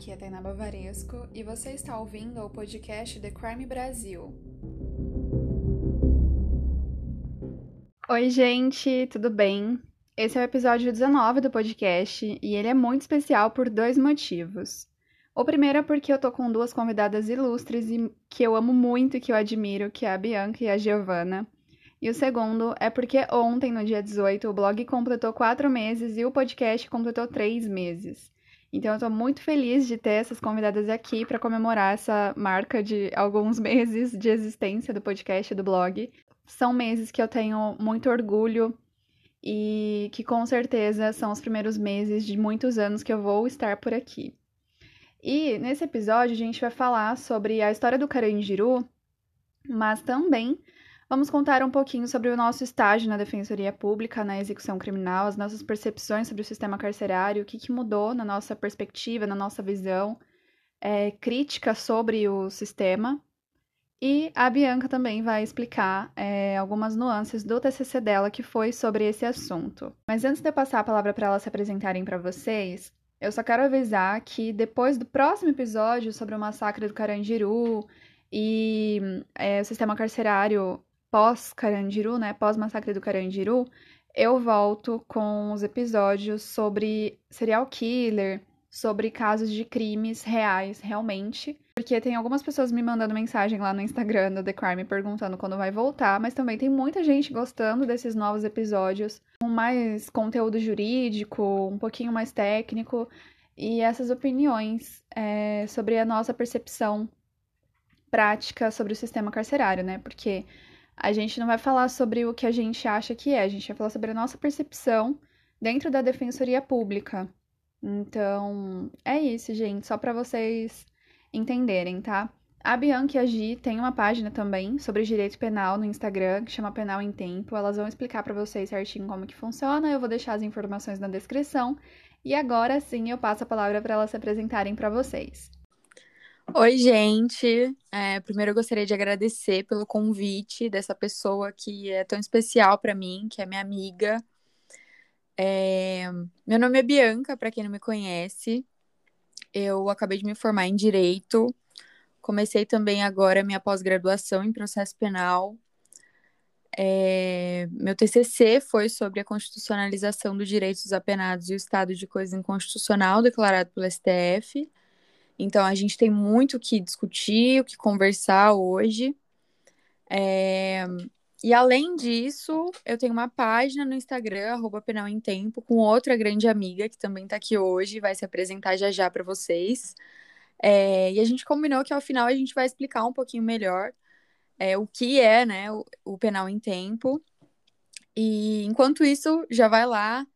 aqui é Tainá Bavaresco e você está ouvindo o podcast The Crime Brasil. Oi, gente, tudo bem? Esse é o episódio 19 do podcast e ele é muito especial por dois motivos. O primeiro é porque eu tô com duas convidadas ilustres e que eu amo muito e que eu admiro, que é a Bianca e a Giovana. E o segundo é porque ontem, no dia 18, o blog completou quatro meses e o podcast completou três meses. Então, eu estou muito feliz de ter essas convidadas aqui para comemorar essa marca de alguns meses de existência do podcast e do blog. São meses que eu tenho muito orgulho e que com certeza são os primeiros meses de muitos anos que eu vou estar por aqui. E nesse episódio a gente vai falar sobre a história do Carandiru, mas também Vamos contar um pouquinho sobre o nosso estágio na Defensoria Pública, na execução criminal, as nossas percepções sobre o sistema carcerário, o que, que mudou na nossa perspectiva, na nossa visão é, crítica sobre o sistema. E a Bianca também vai explicar é, algumas nuances do TCC dela que foi sobre esse assunto. Mas antes de eu passar a palavra para elas se apresentarem para vocês, eu só quero avisar que depois do próximo episódio sobre o massacre do Carandiru e é, o sistema carcerário pós-Carandiru, né, pós-massacre do Carandiru, eu volto com os episódios sobre serial killer, sobre casos de crimes reais, realmente. Porque tem algumas pessoas me mandando mensagem lá no Instagram do The Crime perguntando quando vai voltar, mas também tem muita gente gostando desses novos episódios com mais conteúdo jurídico, um pouquinho mais técnico e essas opiniões é, sobre a nossa percepção prática sobre o sistema carcerário, né? Porque a gente não vai falar sobre o que a gente acha que é, a gente vai falar sobre a nossa percepção dentro da defensoria pública. Então, é isso, gente, só para vocês entenderem, tá? A Bianca e a Gi têm uma página também sobre direito penal no Instagram, que chama Penal em Tempo. Elas vão explicar para vocês certinho como que funciona. Eu vou deixar as informações na descrição. E agora sim eu passo a palavra para elas se apresentarem para vocês. Oi, gente. É, primeiro eu gostaria de agradecer pelo convite dessa pessoa que é tão especial para mim, que é minha amiga. É... Meu nome é Bianca, para quem não me conhece. Eu acabei de me formar em Direito. Comecei também agora minha pós-graduação em Processo Penal. É... Meu TCC foi sobre a constitucionalização dos direitos dos apenados e o estado de coisa inconstitucional declarado pelo STF. Então, a gente tem muito o que discutir, o que conversar hoje. É... E além disso, eu tenho uma página no Instagram, Penal em Tempo, com outra grande amiga que também está aqui hoje, vai se apresentar já já para vocês. É... E a gente combinou que ao final a gente vai explicar um pouquinho melhor é, o que é né, o, o Penal em Tempo. E enquanto isso, já vai lá,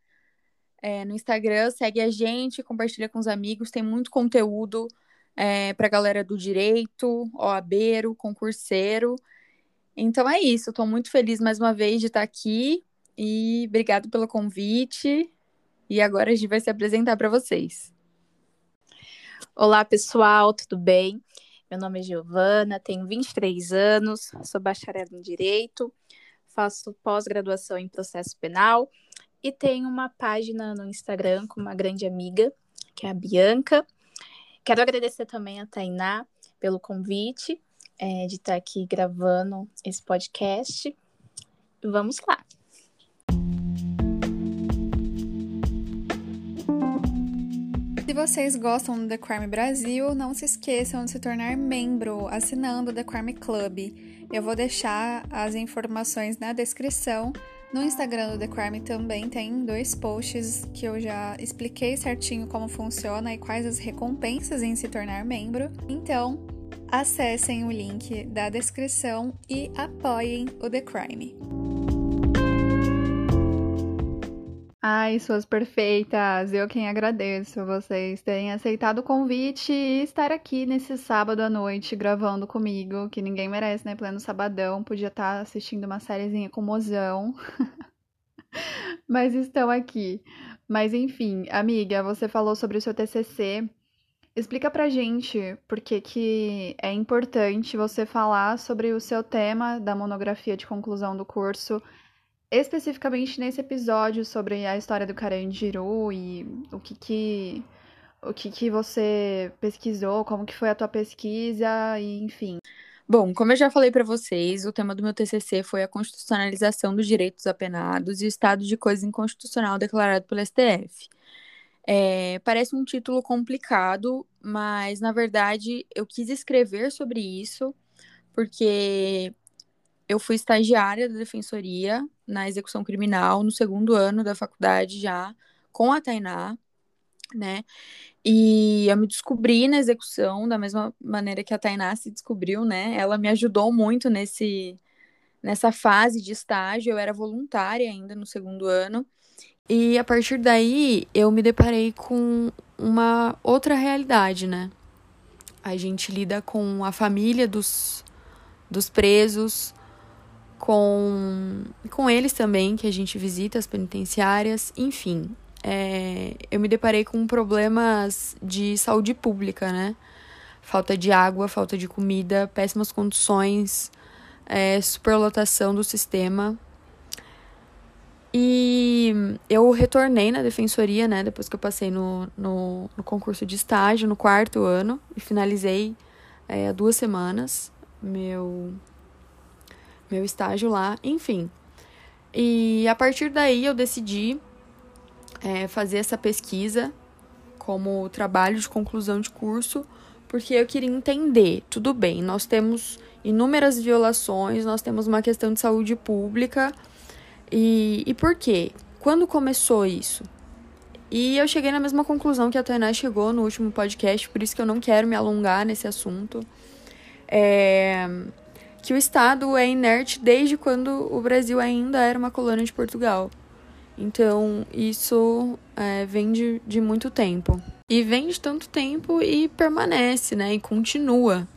é, no Instagram, segue a gente, compartilha com os amigos, tem muito conteúdo é, para a galera do direito, OABero, concurseiro. Então é isso, estou muito feliz mais uma vez de estar aqui e obrigado pelo convite. E agora a gente vai se apresentar para vocês. Olá, pessoal, tudo bem? Meu nome é Giovana, tenho 23 anos, sou bacharel em Direito, faço pós-graduação em Processo Penal e tenho uma página no Instagram com uma grande amiga, que é a Bianca. Quero agradecer também a Tainá pelo convite é, de estar aqui gravando esse podcast. Vamos lá! Se vocês gostam do The Crime Brasil, não se esqueçam de se tornar membro assinando o The Crime Club. Eu vou deixar as informações na descrição no Instagram do The Crime também tem dois posts que eu já expliquei certinho como funciona e quais as recompensas em se tornar membro. Então, acessem o link da descrição e apoiem o The Crime. Ai, suas perfeitas! Eu quem agradeço vocês terem aceitado o convite e estar aqui nesse sábado à noite gravando comigo, que ninguém merece, né? Pleno sabadão, podia estar assistindo uma sériezinha com mozão. Mas estão aqui. Mas enfim, amiga, você falou sobre o seu TCC. Explica pra gente por que, que é importante você falar sobre o seu tema da monografia de conclusão do curso especificamente nesse episódio sobre a história do Carandiru e o que que o que, que você pesquisou, como que foi a tua pesquisa e enfim. Bom, como eu já falei para vocês, o tema do meu TCC foi a constitucionalização dos direitos apenados e o estado de coisa inconstitucional declarado pelo STF. É, parece um título complicado, mas na verdade eu quis escrever sobre isso porque eu fui estagiária da defensoria na execução criminal no segundo ano da faculdade já com a Tainá, né? E eu me descobri na execução da mesma maneira que a Tainá se descobriu, né? Ela me ajudou muito nesse nessa fase de estágio, eu era voluntária ainda no segundo ano. E a partir daí eu me deparei com uma outra realidade, né? A gente lida com a família dos, dos presos, com, com eles também, que a gente visita as penitenciárias, enfim é, eu me deparei com problemas de saúde pública, né? Falta de água, falta de comida, péssimas condições, é, superlotação do sistema. E eu retornei na defensoria, né? Depois que eu passei no, no, no concurso de estágio, no quarto ano, e finalizei é, há duas semanas meu, meu estágio lá, enfim. E a partir daí eu decidi é, fazer essa pesquisa como trabalho de conclusão de curso, porque eu queria entender, tudo bem, nós temos inúmeras violações, nós temos uma questão de saúde pública, e, e por quê? Quando começou isso? E eu cheguei na mesma conclusão que a Tainá chegou no último podcast, por isso que eu não quero me alongar nesse assunto. É, que o Estado é inerte desde quando o Brasil ainda era uma colônia de Portugal. Então, isso é, vem de, de muito tempo. E vem de tanto tempo e permanece, né? E continua.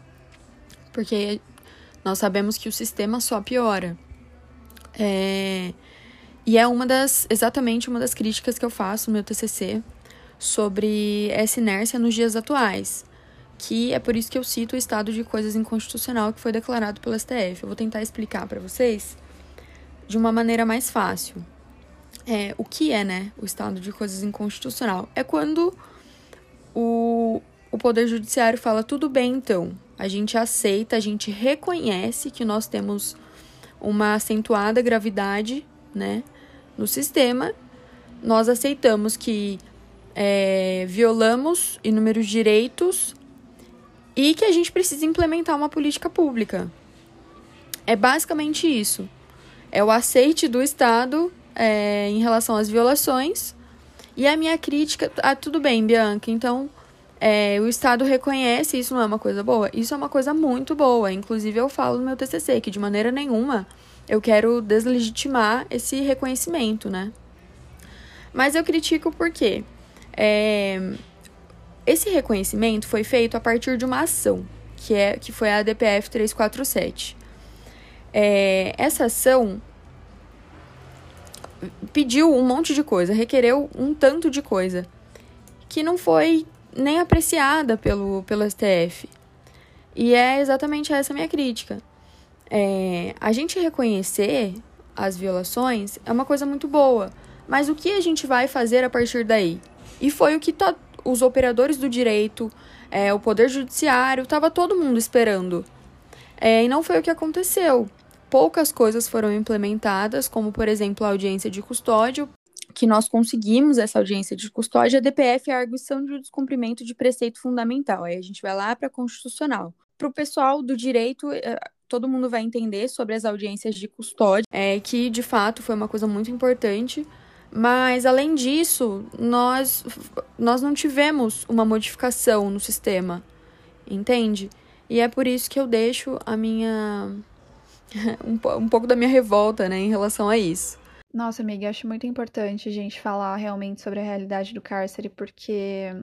Porque nós sabemos que o sistema só piora. É, e é uma das, exatamente uma das críticas que eu faço no meu TCC sobre essa inércia nos dias atuais. Que é por isso que eu cito o estado de coisas inconstitucional que foi declarado pelo STF. Eu vou tentar explicar para vocês de uma maneira mais fácil. É, o que é, né, o estado de coisas inconstitucional? É quando o, o Poder Judiciário fala: tudo bem, então, a gente aceita, a gente reconhece que nós temos uma acentuada gravidade, né, no sistema, nós aceitamos que é, violamos inúmeros direitos e que a gente precisa implementar uma política pública. É basicamente isso. É o aceite do Estado é, em relação às violações. E a minha crítica, ah, tudo bem, Bianca, então é, o Estado reconhece isso não é uma coisa boa? Isso é uma coisa muito boa. Inclusive, eu falo no meu TCC que de maneira nenhuma eu quero deslegitimar esse reconhecimento, né? Mas eu critico porque é, esse reconhecimento foi feito a partir de uma ação, que, é, que foi a DPF 347. É, essa ação pediu um monte de coisa, requereu um tanto de coisa, que não foi nem apreciada pelo, pelo STF. E é exatamente essa minha crítica. É, a gente reconhecer as violações é uma coisa muito boa, mas o que a gente vai fazer a partir daí? E foi o que os operadores do direito, é, o Poder Judiciário, estava todo mundo esperando. É, e não foi o que aconteceu poucas coisas foram implementadas, como por exemplo a audiência de custódia, que nós conseguimos essa audiência de custódia, a DPF é a arguição de descumprimento de preceito fundamental. Aí a gente vai lá para a constitucional. Para o pessoal do direito, eh, todo mundo vai entender sobre as audiências de custódia, é, que de fato foi uma coisa muito importante. Mas, além disso, nós, nós não tivemos uma modificação no sistema, entende? E é por isso que eu deixo a minha um, um pouco da minha revolta, né, em relação a isso. Nossa, amiga, acho muito importante a gente falar realmente sobre a realidade do cárcere, porque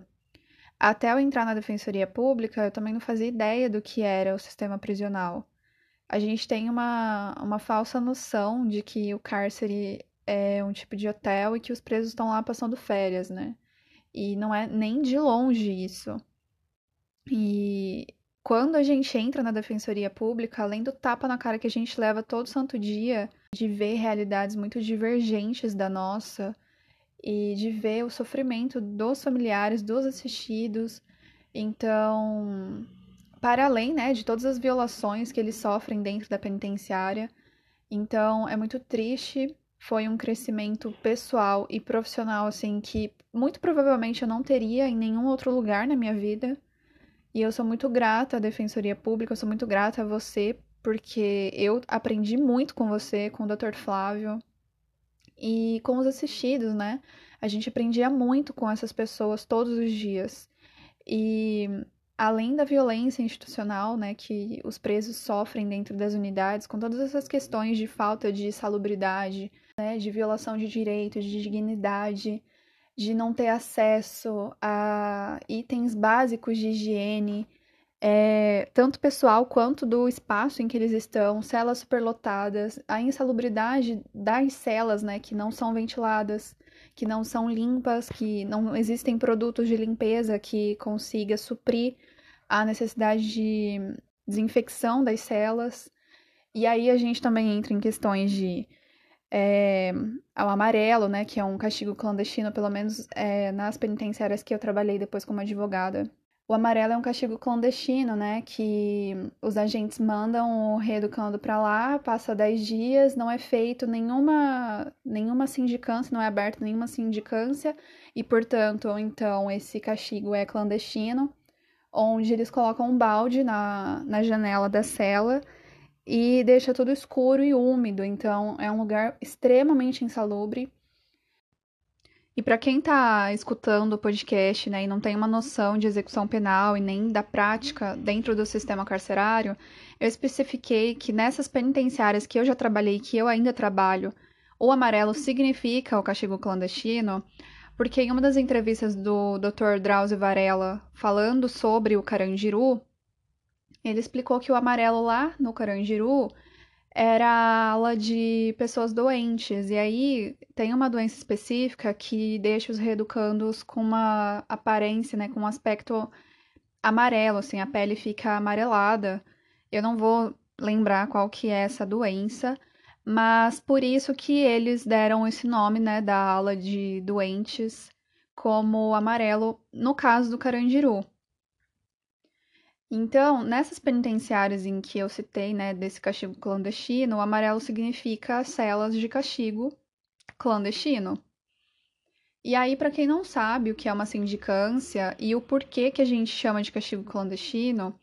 até eu entrar na defensoria pública, eu também não fazia ideia do que era o sistema prisional. A gente tem uma, uma falsa noção de que o cárcere é um tipo de hotel e que os presos estão lá passando férias, né? E não é nem de longe isso. E quando a gente entra na defensoria pública, além do tapa na cara que a gente leva todo santo dia, de ver realidades muito divergentes da nossa e de ver o sofrimento dos familiares, dos assistidos. Então, para além, né, de todas as violações que eles sofrem dentro da penitenciária. Então, é muito triste. Foi um crescimento pessoal e profissional, assim, que muito provavelmente eu não teria em nenhum outro lugar na minha vida. E eu sou muito grata à Defensoria Pública, eu sou muito grata a você, porque eu aprendi muito com você, com o Dr. Flávio e com os assistidos, né? A gente aprendia muito com essas pessoas todos os dias. E além da violência institucional, né, que os presos sofrem dentro das unidades, com todas essas questões de falta de salubridade, né, de violação de direitos, de dignidade, de não ter acesso a itens básicos de higiene, é, tanto pessoal quanto do espaço em que eles estão, celas superlotadas, a insalubridade das celas, né, que não são ventiladas, que não são limpas, que não existem produtos de limpeza que consiga suprir a necessidade de desinfecção das celas. E aí a gente também entra em questões de é, ao amarelo, né, que é um castigo clandestino, pelo menos é, nas penitenciárias que eu trabalhei depois como advogada. O amarelo é um castigo clandestino, né, que os agentes mandam o reeducando para lá, passa 10 dias, não é feito nenhuma, nenhuma sindicância, não é aberta nenhuma sindicância, e, portanto, então, esse castigo é clandestino, onde eles colocam um balde na, na janela da cela e deixa tudo escuro e úmido, então é um lugar extremamente insalubre. E para quem está escutando o podcast né, e não tem uma noção de execução penal e nem da prática dentro do sistema carcerário, eu especifiquei que nessas penitenciárias que eu já trabalhei, que eu ainda trabalho, o amarelo significa o castigo clandestino, porque em uma das entrevistas do Dr. Drauzio Varela falando sobre o Carandiru, ele explicou que o amarelo lá no Carandiru era a ala de pessoas doentes. E aí tem uma doença específica que deixa os reeducandos com uma aparência, né, com um aspecto amarelo, assim, a pele fica amarelada. Eu não vou lembrar qual que é essa doença, mas por isso que eles deram esse nome, né, da ala de doentes como amarelo no caso do Carandiru. Então, nessas penitenciárias em que eu citei, né, desse castigo clandestino, o amarelo significa celas de castigo clandestino. E aí, para quem não sabe o que é uma sindicância e o porquê que a gente chama de castigo clandestino,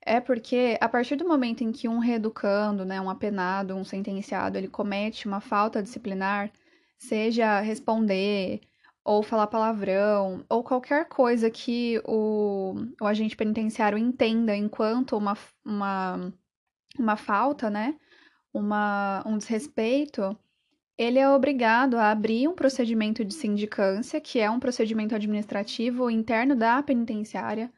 é porque a partir do momento em que um reeducando, né, um apenado, um sentenciado, ele comete uma falta disciplinar, seja responder ou falar palavrão, ou qualquer coisa que o, o agente penitenciário entenda enquanto uma, uma, uma falta, né? Uma, um desrespeito, ele é obrigado a abrir um procedimento de sindicância, que é um procedimento administrativo interno da penitenciária,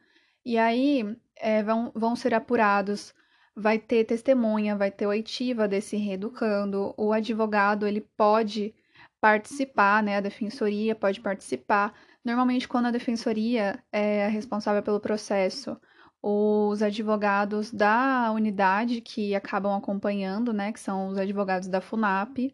e aí é, vão, vão ser apurados vai ter testemunha, vai ter oitiva desse reeducando, o advogado ele pode participar, né? A defensoria pode participar. Normalmente, quando a defensoria é responsável pelo processo, os advogados da unidade que acabam acompanhando, né? Que são os advogados da FUNAP,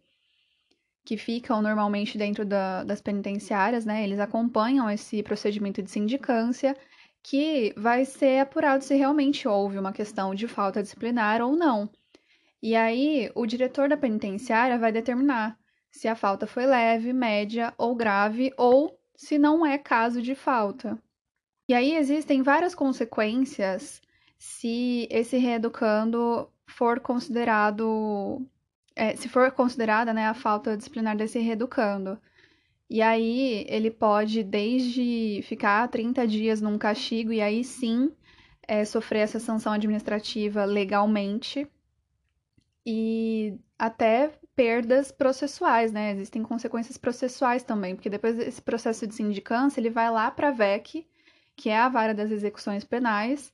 que ficam normalmente dentro da, das penitenciárias, né? Eles acompanham esse procedimento de sindicância, que vai ser apurado se realmente houve uma questão de falta disciplinar ou não. E aí, o diretor da penitenciária vai determinar se a falta foi leve, média ou grave, ou se não é caso de falta. E aí existem várias consequências se esse reeducando for considerado. É, se for considerada né, a falta disciplinar desse reeducando. E aí ele pode, desde ficar 30 dias num castigo, e aí sim é, sofrer essa sanção administrativa legalmente, e até perdas processuais, né? Existem consequências processuais também, porque depois desse processo de sindicância, ele vai lá para a VEC, que é a vara das execuções penais,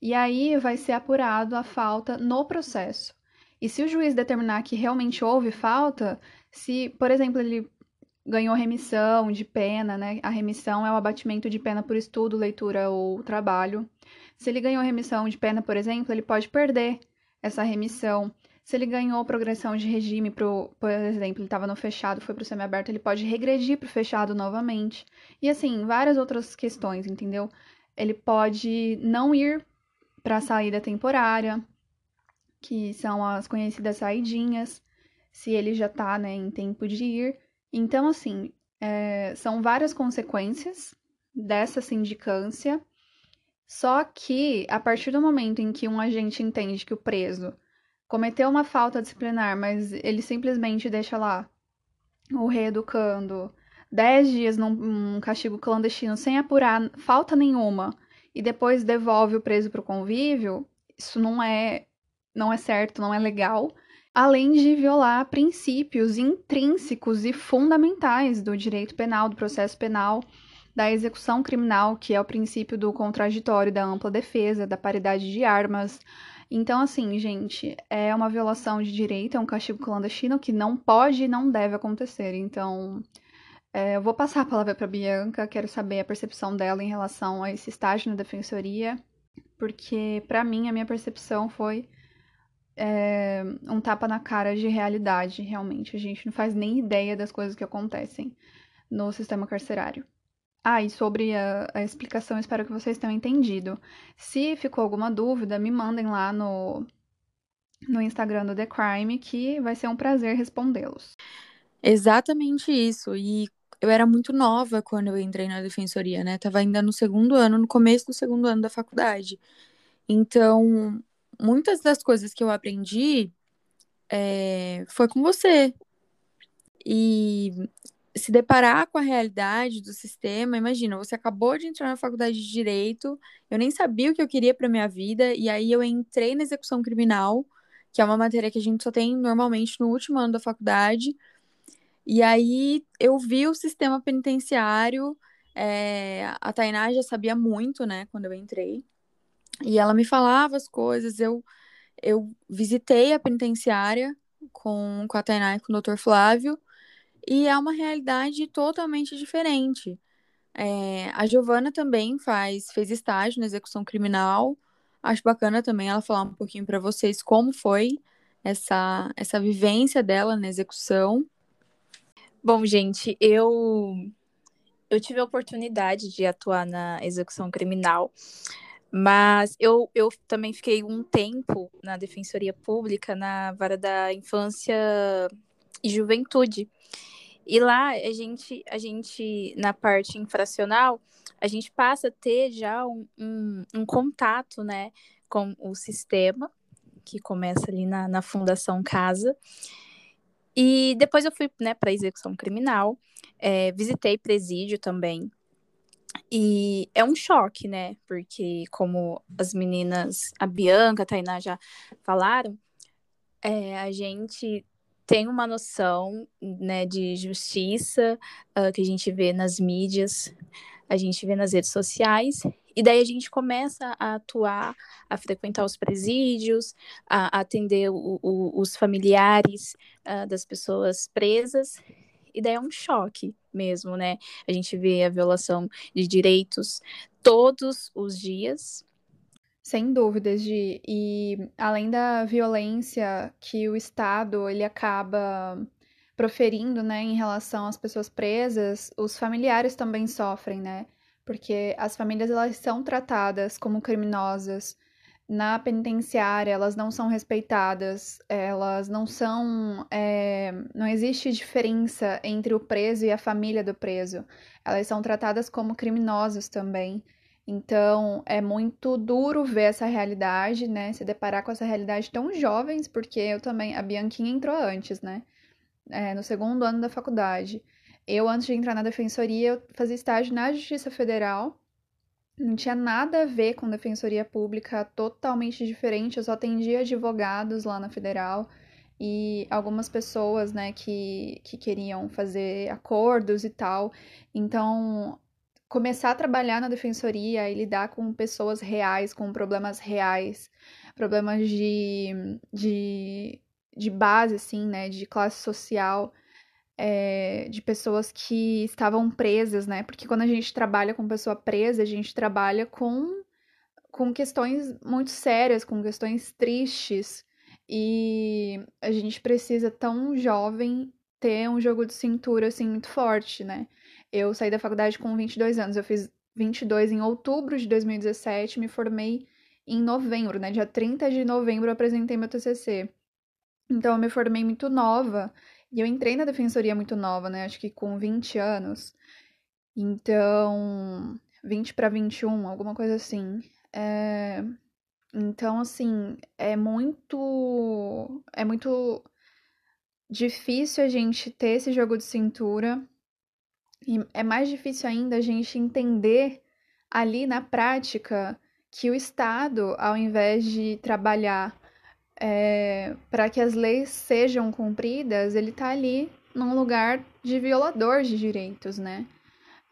e aí vai ser apurado a falta no processo. E se o juiz determinar que realmente houve falta, se, por exemplo, ele ganhou remissão de pena, né? A remissão é o abatimento de pena por estudo, leitura ou trabalho. Se ele ganhou remissão de pena, por exemplo, ele pode perder essa remissão Se ele ganhou progressão de regime, pro, por exemplo, ele estava no fechado, foi para o semiaberto, ele pode regredir para o fechado novamente. E assim, várias outras questões, entendeu? Ele pode não ir para a saída temporária, que são as conhecidas saidinhas, se ele já está né, em tempo de ir. Então, assim, é, são várias consequências dessa sindicância. Só que, a partir do momento em que um agente entende que o preso cometeu uma falta disciplinar, mas ele simplesmente deixa lá o reeducando 10 dias num, castigo clandestino sem apurar falta nenhuma e depois devolve o preso para o convívio, isso não é não é certo, não é legal, além de violar princípios intrínsecos e fundamentais do direito penal, do processo penal, da execução criminal, que é o princípio do contraditório, da ampla defesa, da paridade de armas, então, assim, gente, é uma violação de direito, é um castigo clandestino que não pode e não deve acontecer. Então, é, eu vou passar a palavra para Bianca, quero saber a percepção dela em relação a esse estágio na defensoria, porque, para mim, a minha percepção foi é, um tapa na cara de realidade, realmente. A gente não faz nem ideia das coisas que acontecem no sistema carcerário. Ah, e sobre a, a, explicação, espero que vocês tenham entendido. Se ficou alguma dúvida, me mandem lá no, no Instagram do The Crime, que vai ser um prazer respondê-los. Exatamente isso. E eu era muito nova quando eu entrei na defensoria, né? Tava ainda no segundo ano, no começo do segundo ano da faculdade. Então, muitas das coisas que eu aprendi é, foi com você. E se deparar com a realidade do sistema, imagina, você acabou de entrar na faculdade de direito, eu nem sabia o que eu queria para minha vida, e aí eu entrei na execução criminal, que é uma matéria que a gente só tem normalmente no último ano da faculdade. E aí eu vi o sistema penitenciário, é, a Tainá já sabia muito, né, quando eu entrei. E ela me falava as coisas, eu, eu visitei a penitenciária com, com a Tainá e com o Dr. Flávio, e é uma realidade totalmente diferente. É, a Giovana também faz, fez estágio na execução criminal. Acho bacana também ela falar um pouquinho para vocês como foi essa, essa vivência dela na execução. Bom, gente, eu eu tive a oportunidade de atuar na execução criminal, mas eu, eu também fiquei um tempo na Defensoria Pública, na vara da infância e juventude. E lá a gente, a gente, na parte infracional, a gente passa a ter já um, um, um contato né, com o sistema, que começa ali na, na Fundação Casa. E depois eu fui né, para execução criminal, é, visitei presídio também. E é um choque, né? Porque, como as meninas, a Bianca, a Tainá já falaram, é, a gente tem uma noção né, de justiça uh, que a gente vê nas mídias, a gente vê nas redes sociais, e daí a gente começa a atuar, a frequentar os presídios, a, atender o, o, os familiares uh, das pessoas presas, e daí é um choque mesmo, né? A gente vê a violação de direitos todos os dias, sem dúvidas, Gi. E além da violência que o Estado ele acaba proferindo, né, em relação às pessoas presas, os familiares também sofrem, né? Porque as famílias elas são tratadas como criminosas na penitenciária, elas não são respeitadas, elas não são, é, não existe diferença entre o preso e a família do preso. Elas são tratadas como criminosos também. Então, é muito duro ver essa realidade, né? Se deparar com essa realidade tão jovens, porque eu também, a Bianquinha entrou antes, né? É, no segundo ano da faculdade. Eu, antes de entrar na defensoria, eu fazia estágio na Justiça Federal. Não tinha nada a ver com defensoria pública, totalmente diferente. Eu só atendia advogados lá na federal e algumas pessoas, né, que, que queriam fazer acordos e tal. Então, começar a trabalhar na defensoria e lidar com pessoas reais, com problemas reais, problemas de, de, de base, assim, né, de classe social, é, de pessoas que estavam presas, né, porque quando a gente trabalha com pessoa presa, a gente trabalha com, com questões muito sérias, com questões tristes, E a gente precisa, tão jovem, ter um jogo de cintura, assim, muito forte, né? Eu saí da faculdade com 22 anos, eu fiz 22 em outubro de 2017, me formei em novembro, né? Dia 30 de novembro eu apresentei meu TCC. Então eu me formei muito nova e eu entrei na defensoria muito nova, né? Acho que com 20 anos. Então, 20 para 21, alguma coisa assim. É... Então, assim, é muito. É muito difícil a gente ter esse jogo de cintura. E é mais difícil ainda a gente entender ali na prática que o Estado, ao invés de trabalhar é, para que as leis sejam cumpridas, ele está ali num lugar de violador de direitos, né?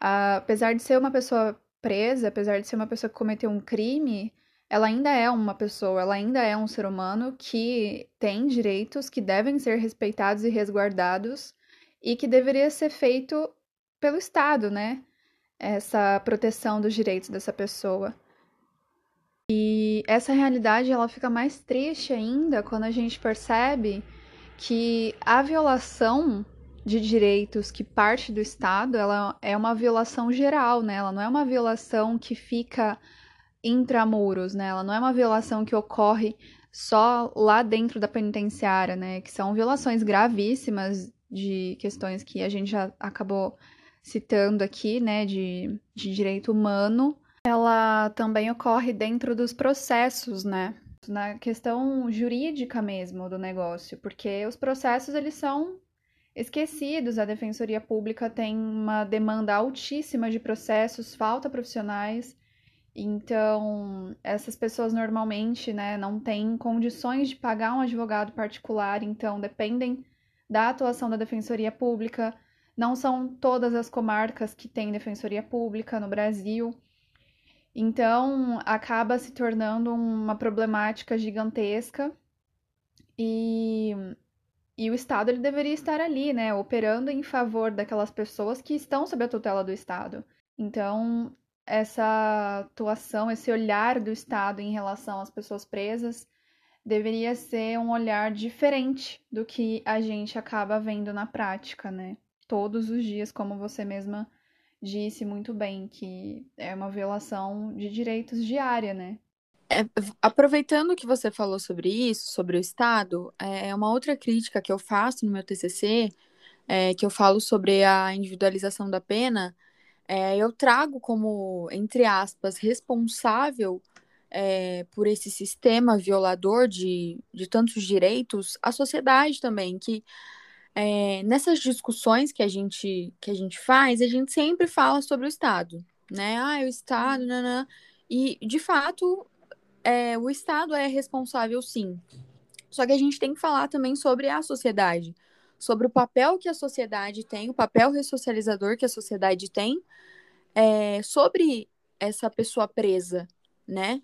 apesar de ser uma pessoa presa, apesar de ser uma pessoa que cometeu um crime, ela ainda é uma pessoa, ela ainda é um ser humano que tem direitos que devem ser respeitados e resguardados e que deveria ser feito pelo Estado, né? Essa proteção dos direitos dessa pessoa. E essa realidade ela fica mais triste ainda quando a gente percebe que a violação de direitos que parte do Estado, ela é uma violação geral, né? Ela não é uma violação que fica intramuros, né? Ela não é uma violação que ocorre só lá dentro da penitenciária, né? Que são violações gravíssimas de questões que a gente já acabou citando aqui, né? De, de direito humano. Ela também ocorre dentro dos processos, né? Na questão jurídica mesmo do negócio, porque os processos eles são esquecidos. A Defensoria Pública tem uma demanda altíssima de processos, falta profissionais. Então, essas pessoas normalmente, né, não têm condições de pagar um advogado particular, então dependem da atuação da Defensoria Pública. Não são todas as comarcas que têm Defensoria Pública no Brasil. Então, acaba se tornando uma problemática gigantesca. E e o Estado ele deveria estar ali, né, operando em favor daquelas pessoas que estão sob a tutela do Estado. Então, essa atuação, esse olhar do Estado em relação às pessoas presas deveria ser um olhar diferente do que a gente acaba vendo na prática, né? Todos os dias, como você mesma disse muito bem, que é uma violação de direitos diária, né? É, aproveitando que você falou sobre isso, sobre o Estado, é uma outra crítica que eu faço no meu TCC, é, que eu falo sobre a individualização da pena, é, eu trago como, entre aspas, responsável é, por esse sistema violador de, de tantos direitos, a sociedade também, que é, nessas discussões que a, gente, que a gente faz, a gente sempre fala sobre o Estado, né? Ah, o Estado, nanã. E, de fato, é, o Estado é responsável, sim. Só que a gente tem que falar também sobre a sociedade, sobre o papel que a sociedade tem, o papel ressocializador que a sociedade tem é, sobre essa pessoa presa, né?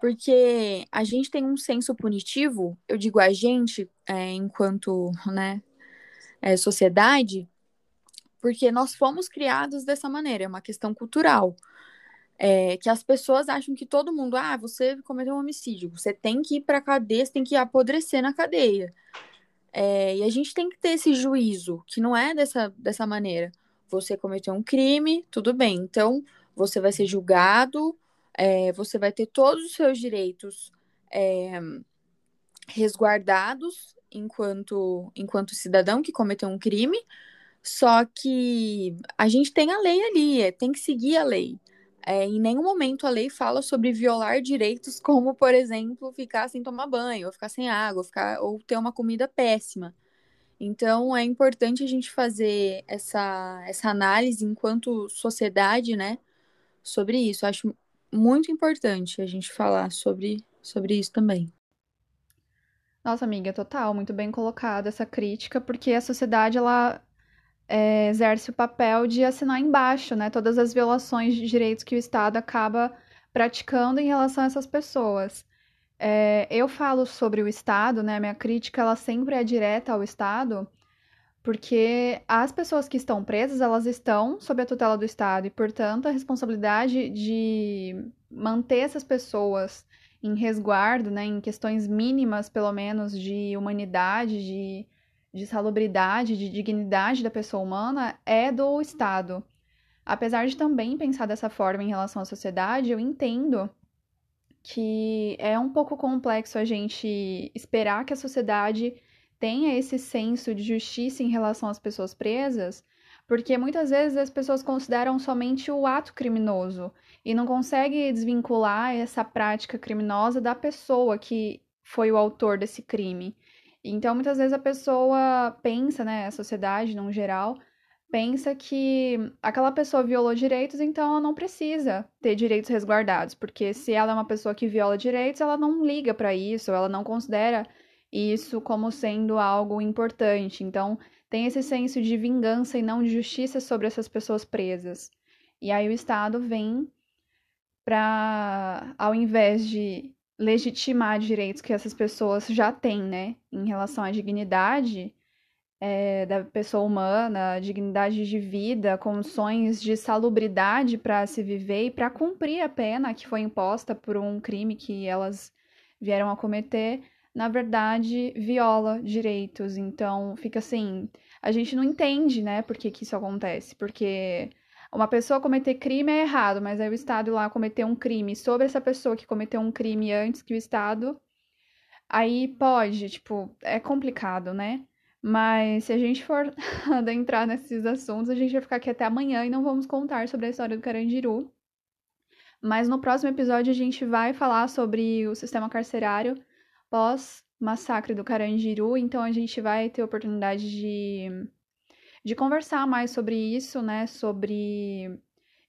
Porque a gente tem um senso punitivo, eu digo a gente, é, enquanto né, é, sociedade, porque nós fomos criados dessa maneira, é uma questão cultural. É, que as pessoas acham que todo mundo, ah, você cometeu um homicídio, você tem que ir para cadeia, você tem que apodrecer na cadeia. É, e a gente tem que ter esse juízo, que não é dessa, dessa maneira. Você cometeu um crime, tudo bem, então você vai ser julgado, é, você vai ter todos os seus direitos é, resguardados enquanto, enquanto cidadão que cometeu um crime, só que a gente tem a lei ali, é, tem que seguir a lei. É, em nenhum momento a lei fala sobre violar direitos, como, por exemplo, ficar sem tomar banho, ou ficar sem água, ou, ficar, ou ter uma comida péssima. Então, é importante a gente fazer essa, essa análise enquanto sociedade, né, sobre isso. Acho muito importante a gente falar sobre, sobre isso também. Nossa, amiga, total, muito bem colocada essa crítica, porque a sociedade, ela é, exerce o papel de assinar embaixo, né, todas as violações de direitos que o Estado acaba praticando em relação a essas pessoas. É, eu falo sobre o Estado, né, minha crítica ela sempre é direta ao Estado, porque as pessoas que estão presas, elas estão sob a tutela do Estado e, portanto, a responsabilidade de manter essas pessoas em resguardo, né, em questões mínimas, pelo menos, de humanidade, de, de salubridade, de dignidade da pessoa humana, é do Estado. Apesar de também pensar dessa forma em relação à sociedade, eu entendo que é um pouco complexo a gente esperar que a sociedade tenha esse senso de justiça em relação às pessoas presas, porque muitas vezes as pessoas consideram somente o ato criminoso e não conseguem desvincular essa prática criminosa da pessoa que foi o autor desse crime. Então, muitas vezes a pessoa pensa, né, a sociedade, no geral, pensa que aquela pessoa violou direitos, então ela não precisa ter direitos resguardados, porque se ela é uma pessoa que viola direitos, ela não liga para isso, ela não considera isso como sendo algo importante. Então, tem esse senso de vingança e não de justiça sobre essas pessoas presas. E aí o Estado vem para, ao invés de legitimar direitos que essas pessoas já têm, né, em relação à dignidade, é, da pessoa humana, dignidade de vida, condições de salubridade para se viver e para cumprir a pena que foi imposta por um crime que elas vieram a cometer, na verdade, viola direitos. Então, fica assim, a gente não entende, né, por que, que isso acontece, porque uma pessoa cometer crime é errado, mas aí o Estado lá cometer um crime sobre essa pessoa que cometeu um crime antes que o Estado, aí pode, tipo, é complicado, né? Mas se a gente for adentrar nesses assuntos, a gente vai ficar aqui até amanhã e não vamos contar sobre a história do Carandiru. Mas no próximo episódio a gente vai falar sobre o sistema carcerário pós-massacre do Carandiru, então a gente vai ter oportunidade de, de conversar mais sobre isso, né? Sobre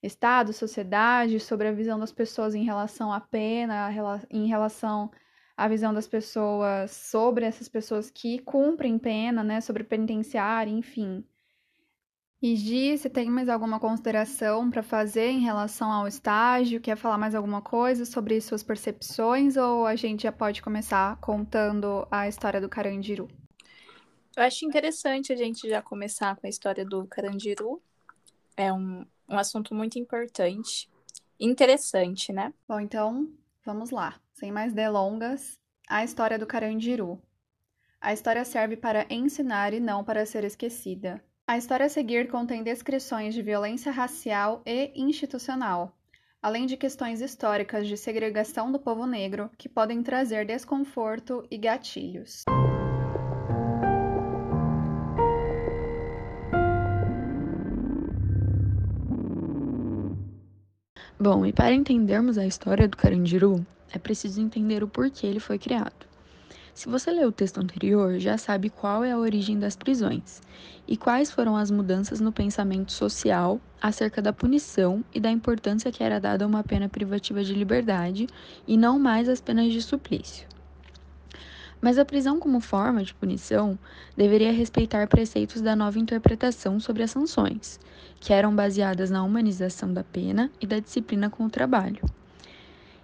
Estado, sociedade, sobre a visão das pessoas em relação à pena, em relação a visão das pessoas sobre essas pessoas que cumprem pena, né, sobre penitenciário, enfim. E Gi, você tem mais alguma consideração para fazer em relação ao estágio? Quer falar mais alguma coisa sobre suas percepções ou a gente já pode começar contando a história do Carandiru? Eu acho interessante a gente já começar com a história do Carandiru. É um, um assunto muito importante. Interessante, né? Bom, então vamos lá. Sem mais delongas, a história do Carandiru. A história serve para ensinar e não para ser esquecida. A história a seguir contém descrições de violência racial e institucional, além de questões históricas de segregação do povo negro que podem trazer desconforto e gatilhos. Bom, e para entendermos a história do Carandiru, é preciso entender o porquê ele foi criado. Se você leu o texto anterior, já sabe qual é a origem das prisões e quais foram as mudanças no pensamento social acerca da punição e da importância que era dada a uma pena privativa de liberdade e não mais as penas de suplício. Mas a prisão como forma de punição deveria respeitar preceitos da nova interpretação sobre as sanções, que eram baseadas na humanização da pena e da disciplina com o trabalho.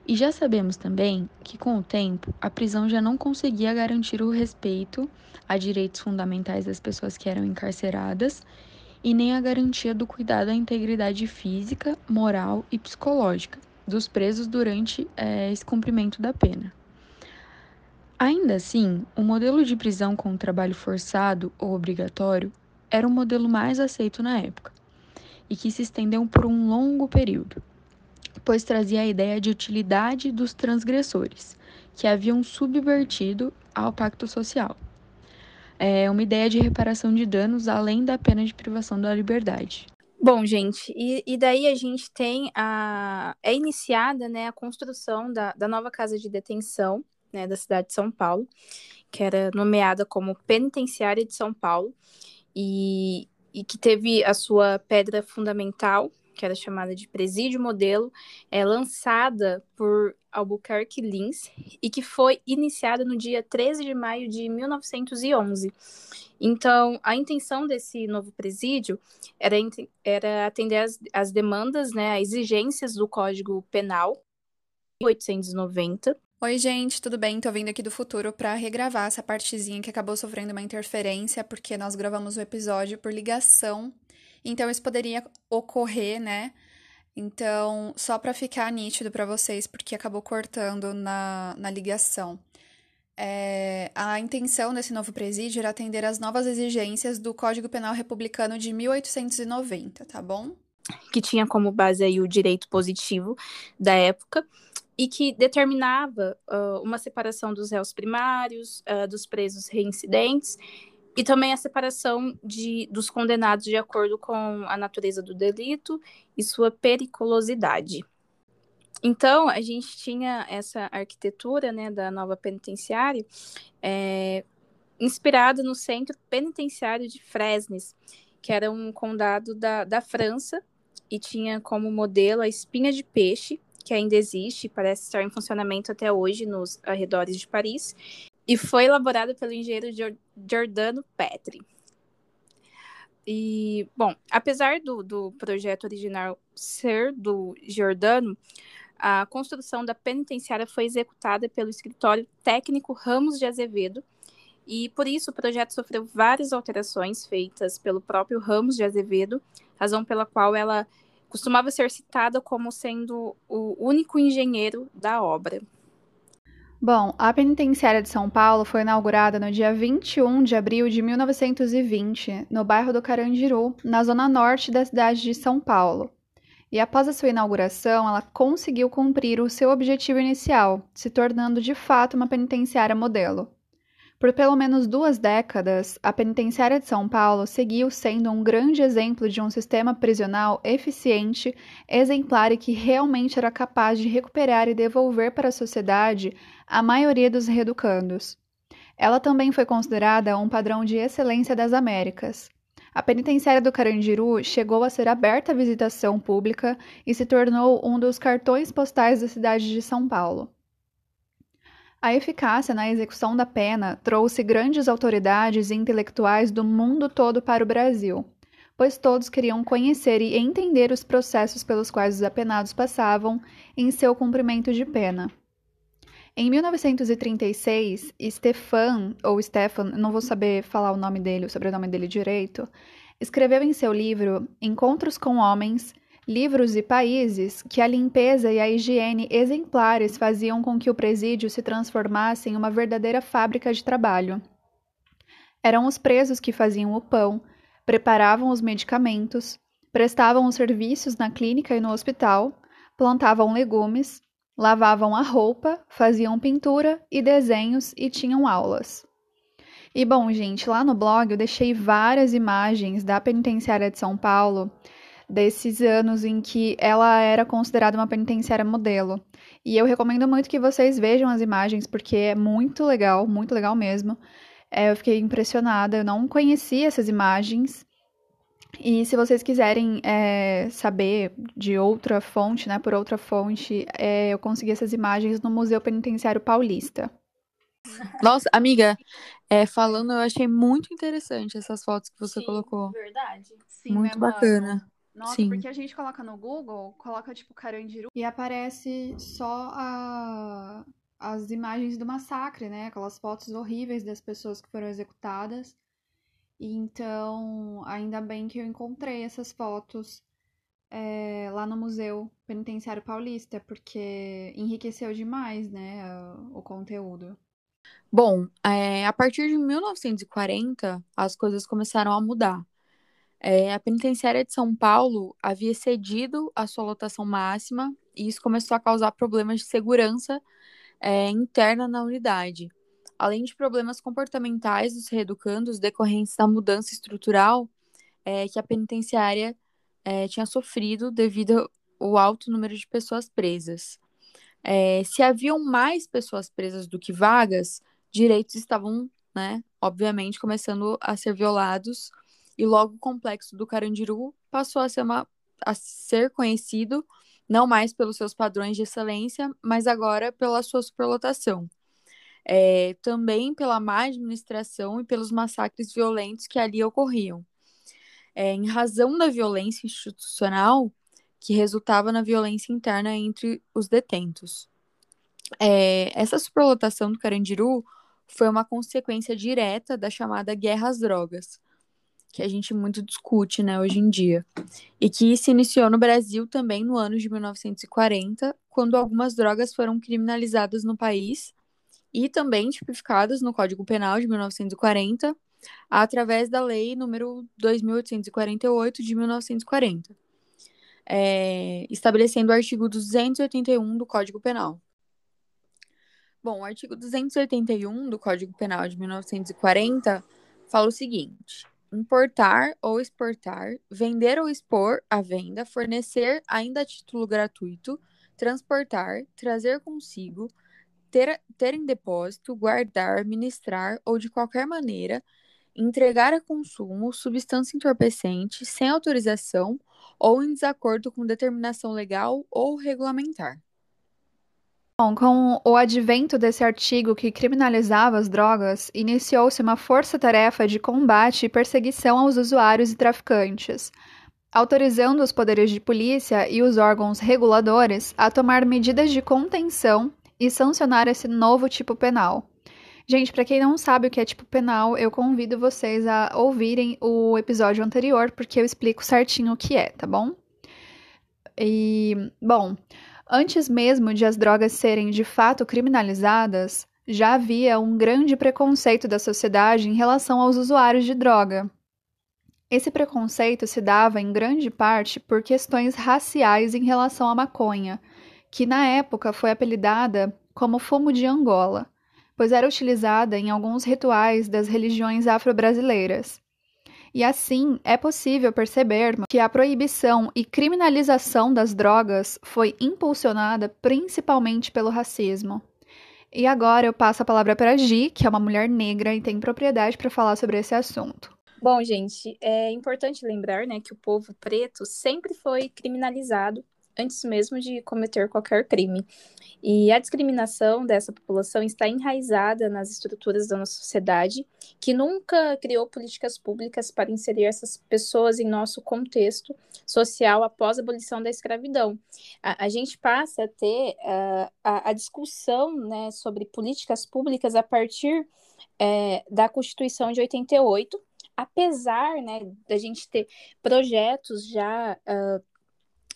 E já sabemos também que, com o tempo, a prisão já não conseguia garantir o respeito a direitos fundamentais das pessoas que eram encarceradas e nem a garantia do cuidado à integridade física, moral e psicológica dos presos durante é, esse cumprimento da pena. Ainda assim, o modelo de prisão com trabalho forçado ou obrigatório era o modelo mais aceito na época e que se estendeu por um longo período pois trazia a ideia de utilidade dos transgressores, que haviam subvertido ao pacto social. É uma ideia de reparação de danos além da pena de privação da liberdade. Bom, gente, e, e daí a gente tem a. É iniciada né, a construção da, da nova casa de detenção né, da cidade de São Paulo, que era nomeada como Penitenciária de São Paulo, e, e que teve a sua pedra fundamental que era chamada de Presídio Modelo, é lançada por Albuquerque Lins e que foi iniciada no dia 13 de maio de 1911. Então, a intenção desse novo presídio era, era atender as, as demandas, né, as exigências do Código Penal 1890. Oi, gente, tudo bem? Tô vindo aqui do futuro para regravar essa partezinha que acabou sofrendo uma interferência, porque nós gravamos o episódio por ligação então, isso poderia ocorrer, né? Então, só para ficar nítido para vocês, porque acabou cortando na, na ligação. É, a intenção desse novo presídio era atender às novas exigências do Código Penal Republicano de 1890, tá bom? Que tinha como base aí o direito positivo da época e que determinava uh, uma separação dos réus primários, uh, dos presos reincidentes e também a separação de, dos condenados de acordo com a natureza do delito e sua periculosidade. Então, a gente tinha essa arquitetura né, da nova penitenciária é, inspirada no centro penitenciário de Fresnes, que era um condado da, da França, e tinha como modelo a espinha de peixe, que ainda existe, parece estar em funcionamento até hoje nos arredores de Paris, e foi elaborado pelo engenheiro Giordano Petri. E, bom, apesar do, do projeto original ser do Giordano, a construção da penitenciária foi executada pelo escritório técnico Ramos de Azevedo, e por isso o projeto sofreu várias alterações feitas pelo próprio Ramos de Azevedo, razão pela qual ela costumava ser citada como sendo o único engenheiro da obra. Bom, a penitenciária de São Paulo foi inaugurada no dia 21 de abril de 1920, no bairro do Carandiru, na zona norte da cidade de São Paulo. E após a sua inauguração, ela conseguiu cumprir o seu objetivo inicial, se tornando de fato uma penitenciária modelo. Por pelo menos duas décadas, a Penitenciária de São Paulo seguiu sendo um grande exemplo de um sistema prisional eficiente, exemplar e que realmente era capaz de recuperar e devolver para a sociedade a maioria dos reeducandos. Ela também foi considerada um padrão de excelência das Américas. A penitenciária do Carandiru chegou a ser aberta à visitação pública e se tornou um dos cartões postais da cidade de São Paulo. A eficácia na execução da pena trouxe grandes autoridades e intelectuais do mundo todo para o Brasil, pois todos queriam conhecer e entender os processos pelos quais os apenados passavam em seu cumprimento de pena. Em 1936, Stefan, ou Stefan, não vou saber falar o nome dele, o sobrenome dele direito, escreveu em seu livro Encontros com Homens livros e países que a limpeza e a higiene exemplares faziam com que o presídio se transformasse em uma verdadeira fábrica de trabalho. Eram os presos que faziam o pão, preparavam os medicamentos, prestavam os serviços na clínica e no hospital, plantavam legumes, lavavam a roupa, faziam pintura e desenhos e tinham aulas. E bom, gente, lá no blog eu deixei várias imagens da penitenciária de São Paulo desses anos em que ela era considerada uma penitenciária modelo. E eu recomendo muito que vocês vejam as imagens, porque é muito legal, muito legal mesmo. É, eu fiquei impressionada, eu não conhecia essas imagens. E se vocês quiserem é, saber de outra fonte, né, por outra fonte, é, eu consegui essas imagens no Museu Penitenciário Paulista. Nossa, amiga, é, falando, eu achei muito interessante essas fotos que você Sim, colocou. Verdade. Sim, muito bacana. Nossa, Sim. porque a gente coloca no Google, coloca tipo Carandiru e aparece só a, as imagens do massacre, né? Aquelas fotos horríveis das pessoas que foram executadas. E então, ainda bem que eu encontrei essas fotos é, lá no Museu Penitenciário Paulista, porque enriqueceu demais, né, o conteúdo. Bom, é, a partir de 1940, as coisas começaram a mudar. É, a penitenciária de São Paulo havia cedido a sua lotação máxima e isso começou a causar problemas de segurança é, interna na unidade. Além de problemas comportamentais dos reeducandos decorrentes da mudança estrutural é, que a penitenciária é, tinha sofrido devido ao alto número de pessoas presas. É, se haviam mais pessoas presas do que vagas, direitos estavam, né, obviamente, começando a ser violados e logo o complexo do Carandiru passou a ser, uma, a ser conhecido não mais pelos seus padrões de excelência, mas agora pela sua superlotação. É, também pela má administração e pelos massacres violentos que ali ocorriam. É, em razão da violência institucional que resultava na violência interna entre os detentos. É, essa superlotação do Carandiru foi uma consequência direta da chamada Guerra às Drogas, que a gente muito discute, né, hoje em dia, e que se iniciou no Brasil também no ano de 1940, quando algumas drogas foram criminalizadas no país e também tipificadas no Código Penal de 1940, através da Lei número 2848 de 1940, é, estabelecendo o artigo 281 do Código Penal. Bom, o artigo 281 do Código Penal de 1940 fala o seguinte: importar ou exportar, vender ou expor à venda, fornecer ainda a título gratuito, transportar, trazer consigo, ter, ter em depósito, guardar, administrar ou de qualquer maneira entregar a consumo substância entorpecente sem autorização ou em desacordo com determinação legal ou regulamentar. Bom, com o advento desse artigo que criminalizava as drogas, iniciou-se uma força-tarefa de combate e perseguição aos usuários e traficantes, autorizando os poderes de polícia e os órgãos reguladores a tomar medidas de contenção e sancionar esse novo tipo penal. Gente, para quem não sabe o que é tipo penal, eu convido vocês a ouvirem o episódio anterior, porque eu explico certinho o que é, tá bom? E, bom, Antes mesmo de as drogas serem de fato criminalizadas, já havia um grande preconceito da sociedade em relação aos usuários de droga. Esse preconceito se dava em grande parte por questões raciais em relação à maconha, que na época foi apelidada como fumo de Angola, pois era utilizada em alguns rituais das religiões afro-brasileiras. E assim é possível perceber que a proibição e criminalização das drogas foi impulsionada principalmente pelo racismo. E agora eu passo a palavra para Gi, que é uma mulher negra e tem propriedade para falar sobre esse assunto. Bom, gente, é importante lembrar né, que o povo preto sempre foi criminalizado antes mesmo de cometer qualquer crime. E a discriminação dessa população está enraizada nas estruturas da nossa sociedade, que nunca criou políticas públicas para inserir essas pessoas em nosso contexto social após a abolição da escravidão. A, a gente passa a ter uh, a, a, discussão né, sobre políticas públicas a partir é, da Constituição de 88, apesar né, da gente ter projetos já uh,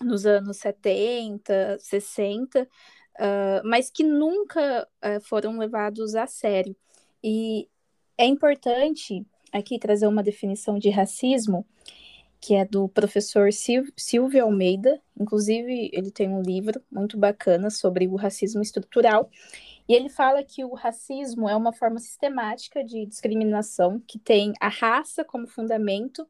nos anos 70, 60, uh, mas que nunca uh, foram levados a sério. E é importante aqui trazer uma definição de racismo, que é do professor Sil Silvio Almeida, inclusive ele tem um livro muito bacana sobre o racismo estrutural, e ele fala que o racismo é uma forma sistemática de discriminação que tem a raça como fundamento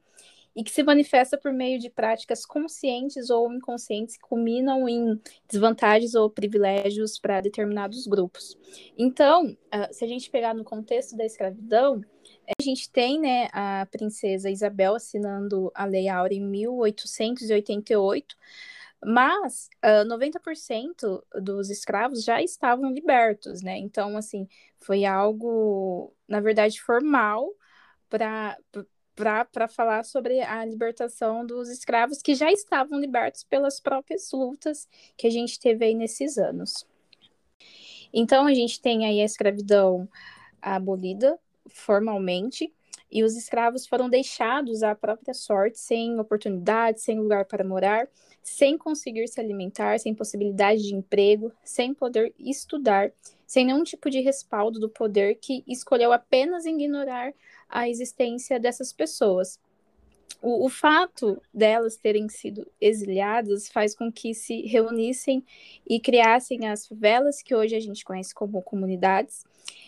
e que se manifesta por meio de práticas conscientes ou inconscientes que culminam em desvantagens ou privilégios para determinados grupos. Então, uh, se a gente pegar no contexto da escravidão, a gente tem né, a princesa Isabel assinando a Lei Áurea em 1888, mas uh, 90% dos escravos já estavam libertos, né? Então, assim, foi algo, na verdade, formal para para falar sobre a libertação dos escravos que já estavam libertos pelas próprias lutas que a gente teve aí nesses anos. Então, a gente tem aí a escravidão abolida formalmente, e os escravos foram deixados à própria sorte, sem oportunidade, sem lugar para morar, sem conseguir se alimentar, sem possibilidade de emprego, sem poder estudar, sem nenhum tipo de respaldo do poder que escolheu apenas ignorar a existência dessas pessoas. O, o, fato delas terem sido exiliadas faz com que se reunissem e criassem as favelas que hoje a gente conhece como comunidades.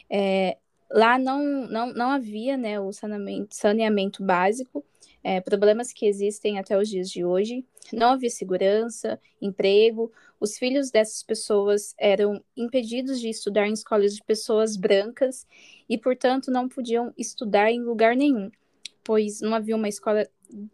É, lá não, não, não havia né, o saneamento, saneamento básico, é, problemas que existem até os dias de hoje. Não havia segurança, emprego. Os filhos dessas pessoas eram impedidos de estudar em escolas de pessoas brancas e, portanto, não podiam estudar em lugar nenhum, pois não havia uma escola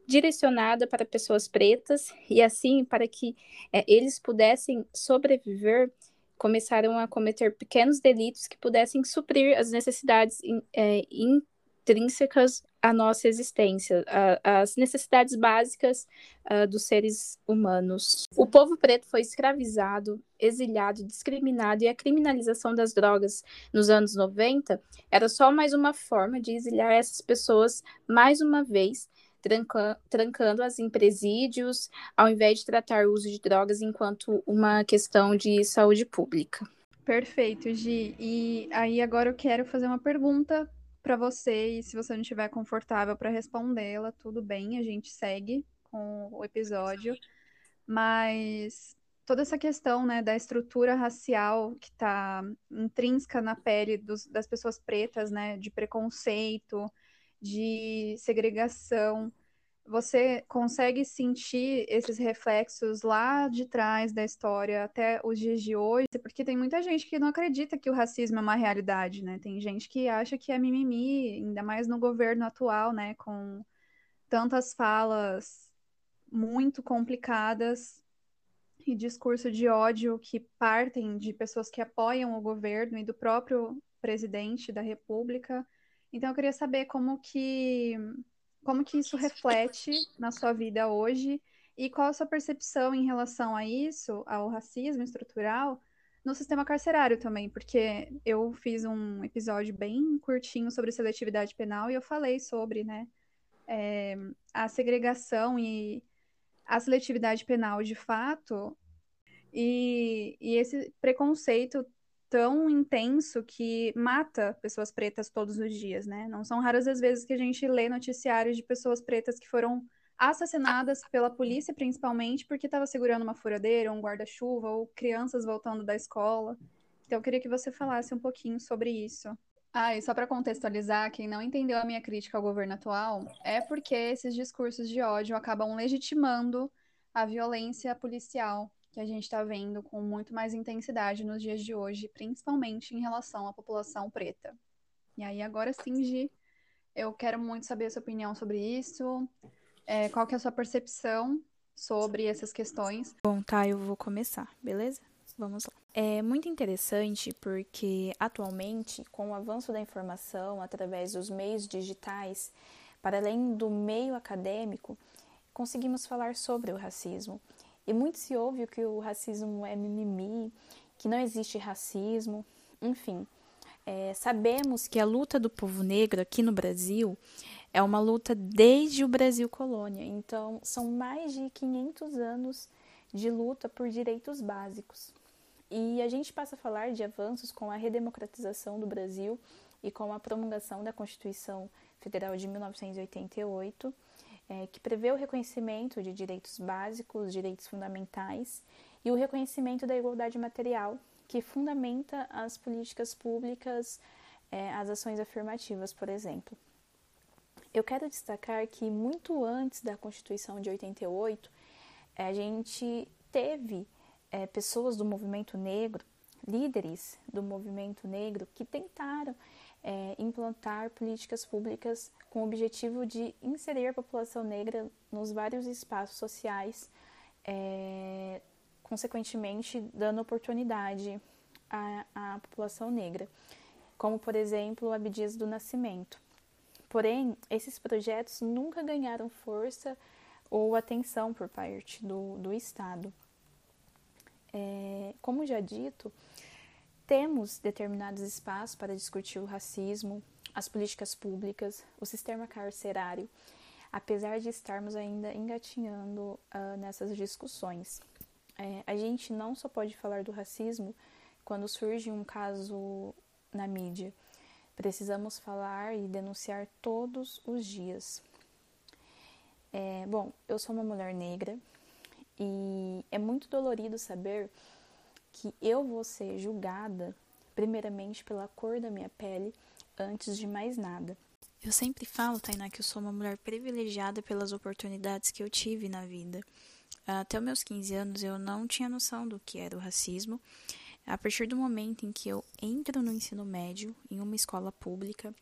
direcionada para pessoas pretas e, assim, para que é, eles pudessem sobreviver, começaram a cometer pequenos delitos que pudessem suprir as necessidades é, intrínsecas a nossa existência, a, as necessidades básicas uh, dos seres humanos. O povo preto foi escravizado, exilhado, discriminado e a criminalização das drogas nos anos 90 era só mais uma forma de exiliar essas pessoas mais uma vez trancando-as em presídios, ao invés de tratar o uso de drogas enquanto uma questão de saúde pública. Perfeito, Gi. E aí agora eu quero fazer uma pergunta para você e se você não estiver confortável para respondê-la, tudo bem, a gente segue com o episódio. Mas toda essa questão, né, da estrutura racial que está intrínseca na pele dos, das pessoas pretas, né, de preconceito, de segregação, você consegue sentir esses reflexos lá de trás da história até os dias de hoje? Porque tem muita gente que não acredita que o racismo é uma realidade, né? Tem gente que acha que é mimimi, ainda mais no governo atual, né? Com tantas falas muito complicadas e discurso de ódio que partem de pessoas que apoiam o governo e do próprio presidente da República. Então eu queria saber como que como que isso reflete na sua vida hoje? E qual a sua percepção em relação a isso, ao racismo estrutural, no sistema carcerário também, porque eu fiz um episódio bem curtinho sobre seletividade penal e eu falei sobre, né, é, a segregação e a seletividade penal de fato e, e esse preconceito tão intenso que mata pessoas pretas todos os dias, né? Não são raras as vezes que a gente lê noticiários de pessoas pretas que foram assassinadas pela polícia, principalmente porque estava segurando uma furadeira, um guarda-chuva, ou crianças voltando da escola. Então, eu queria que você falasse um pouquinho sobre isso. Ah, e só para contextualizar, quem não entendeu a minha crítica ao governo atual, é porque esses discursos de ódio acabam legitimando a violência policial que a gente está vendo com muito mais intensidade nos dias de hoje, principalmente em relação à população preta. E aí, agora sim, Gi, eu quero muito saber a sua opinião sobre isso. É, qual que é a sua percepção sobre essas questões? Bom, tá, eu vou começar, beleza? Vamos lá. É muito interessante porque atualmente, com o avanço da informação através dos meios digitais, para além do meio acadêmico, conseguimos falar sobre o racismo. E muito se ouve que o racismo é mimimi, que não existe racismo, enfim. É, sabemos que a luta do povo negro aqui no Brasil é uma luta desde o Brasil colônia, então são mais de 500 anos de luta por direitos básicos. E a gente passa a falar de avanços com a redemocratização do Brasil e com a promulgação da Constituição Federal de 1988 é, que prevê o reconhecimento de direitos básicos, direitos fundamentais e o reconhecimento da igualdade material, que fundamenta as políticas públicas, é, as ações afirmativas, por exemplo. Eu quero destacar que muito antes da Constituição de 88, é, a gente teve é, pessoas do movimento negro, líderes do movimento negro, que tentaram é, implantar políticas públicas com o objetivo de inserir a população negra nos vários espaços sociais, é, consequentemente dando oportunidade à, à, população negra, como por exemplo o Abdias do Nascimento. Porém, esses projetos nunca ganharam força ou atenção por parte do, do Estado. É, como já dito, temos determinados espaços para discutir o racismo, as políticas públicas, o sistema carcerário, apesar de estarmos ainda engatinhando uh, nessas discussões. É, a gente não só pode falar do racismo quando surge um caso na mídia. Precisamos falar e denunciar todos os dias. É, bom, eu sou uma mulher negra e é muito dolorido saber que eu vou ser julgada primeiramente pela cor da minha pele antes de mais nada. Eu sempre falo, Tainá, que eu sou uma mulher privilegiada pelas oportunidades que eu tive na vida. Até os meus 15 anos eu não tinha noção do que era o racismo. A partir do momento em que eu entro no ensino médio, em uma escola pública,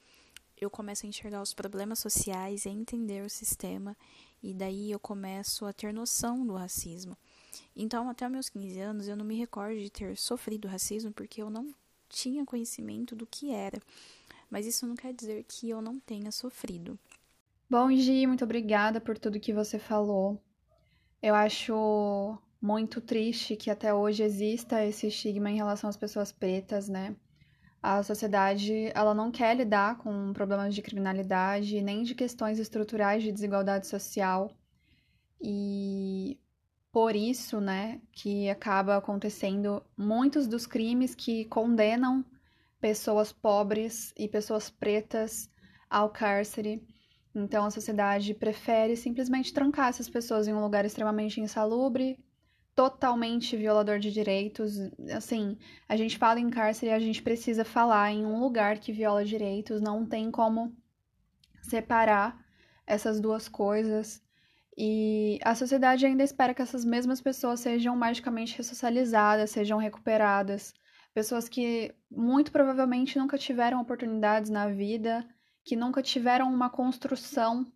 eu começo a enxergar os problemas sociais, a entender o sistema, e daí eu começo a ter noção do racismo. Então, até meus 15 anos, eu não me recordo de ter sofrido racismo porque eu não tinha conhecimento do que era. Mas isso não quer dizer que eu não tenha sofrido. Bom, Gi, muito obrigada por tudo que você falou. Eu acho muito triste que até hoje exista esse estigma em relação às pessoas pretas, né? A sociedade, ela não quer lidar com problemas de criminalidade, nem de questões estruturais de desigualdade social. E por isso, né, que acaba acontecendo muitos dos crimes que condenam pessoas pobres e pessoas pretas ao cárcere. Então a sociedade prefere simplesmente trancar essas pessoas em um lugar extremamente insalubre, totalmente violador de direitos. Assim, a gente fala em cárcere, a gente precisa falar em um lugar que viola direitos, não tem como separar essas duas coisas. E a sociedade ainda espera que essas mesmas pessoas sejam magicamente ressocializadas, sejam recuperadas. Pessoas que muito provavelmente nunca tiveram oportunidades na vida, que nunca tiveram uma construção,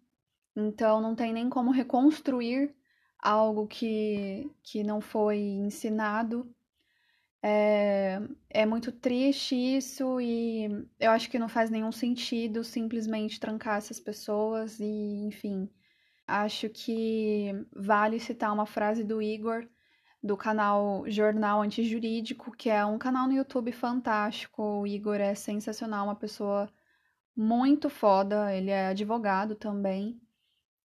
então não tem nem como reconstruir algo que, que não foi ensinado. É, é muito triste isso e eu acho que não faz nenhum sentido simplesmente trancar essas pessoas e, enfim, acho que vale citar uma frase do Igor do canal Jornal Antijurídico, que é um canal no YouTube fantástico. O Igor é sensacional, uma pessoa muito foda, ele é advogado também.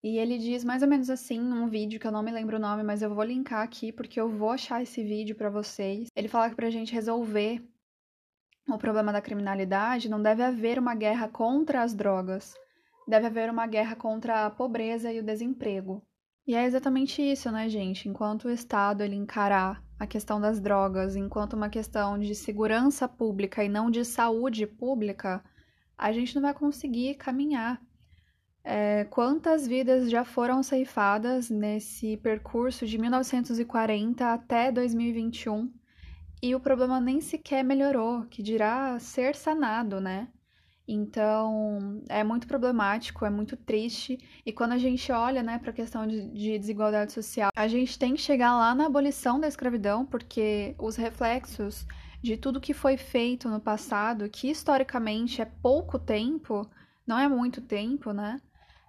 E ele diz mais ou menos assim num vídeo que eu não me lembro o nome, mas eu vou linkar aqui porque eu vou achar esse vídeo para vocês. Ele fala que pra gente resolver o problema da criminalidade não deve haver uma guerra contra as drogas, deve haver uma guerra contra a pobreza e o desemprego. E é exatamente isso, né, gente? Enquanto o Estado ele encarar a questão das drogas enquanto uma questão de segurança pública e não de saúde pública, a gente não vai conseguir caminhar. É, quantas vidas já foram ceifadas nesse percurso de 1940 até 2021 e o problema nem sequer melhorou, que dirá ser sanado, né? Então, é muito problemático, é muito triste. E quando a gente olha né, para a questão de, de, desigualdade social, a gente tem que chegar lá na abolição da escravidão, porque os reflexos de tudo que foi feito no passado, que historicamente é pouco tempo, não é muito tempo, né?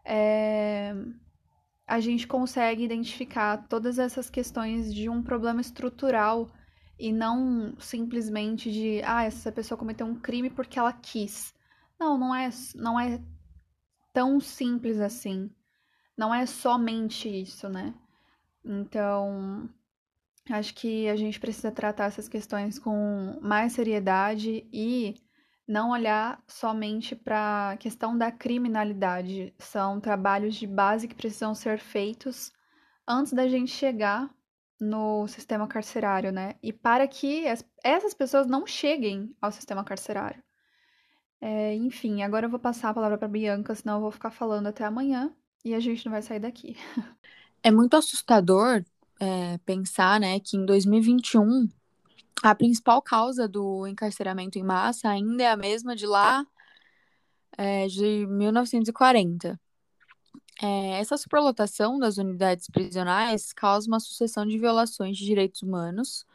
é, a gente consegue identificar todas essas questões de um problema estrutural e não simplesmente de, ah, essa pessoa cometeu um crime porque ela quis. Não, não é, não é tão simples assim. Não é somente isso, né? Então, acho que a gente precisa tratar essas questões com mais seriedade e não olhar somente para a questão da criminalidade. São trabalhos de base que precisam ser feitos antes da gente chegar no sistema carcerário, né? E para que essas pessoas não cheguem ao sistema carcerário. É, enfim, agora eu vou passar a palavra para Bianca, senão eu vou ficar falando até amanhã e a gente não vai sair daqui. É muito assustador é, pensar, né, que em 2021 a principal causa do encarceramento em massa ainda é a mesma de lá é, de 1940. É, essa superlotação das unidades prisionais causa uma sucessão de violações de direitos humanos,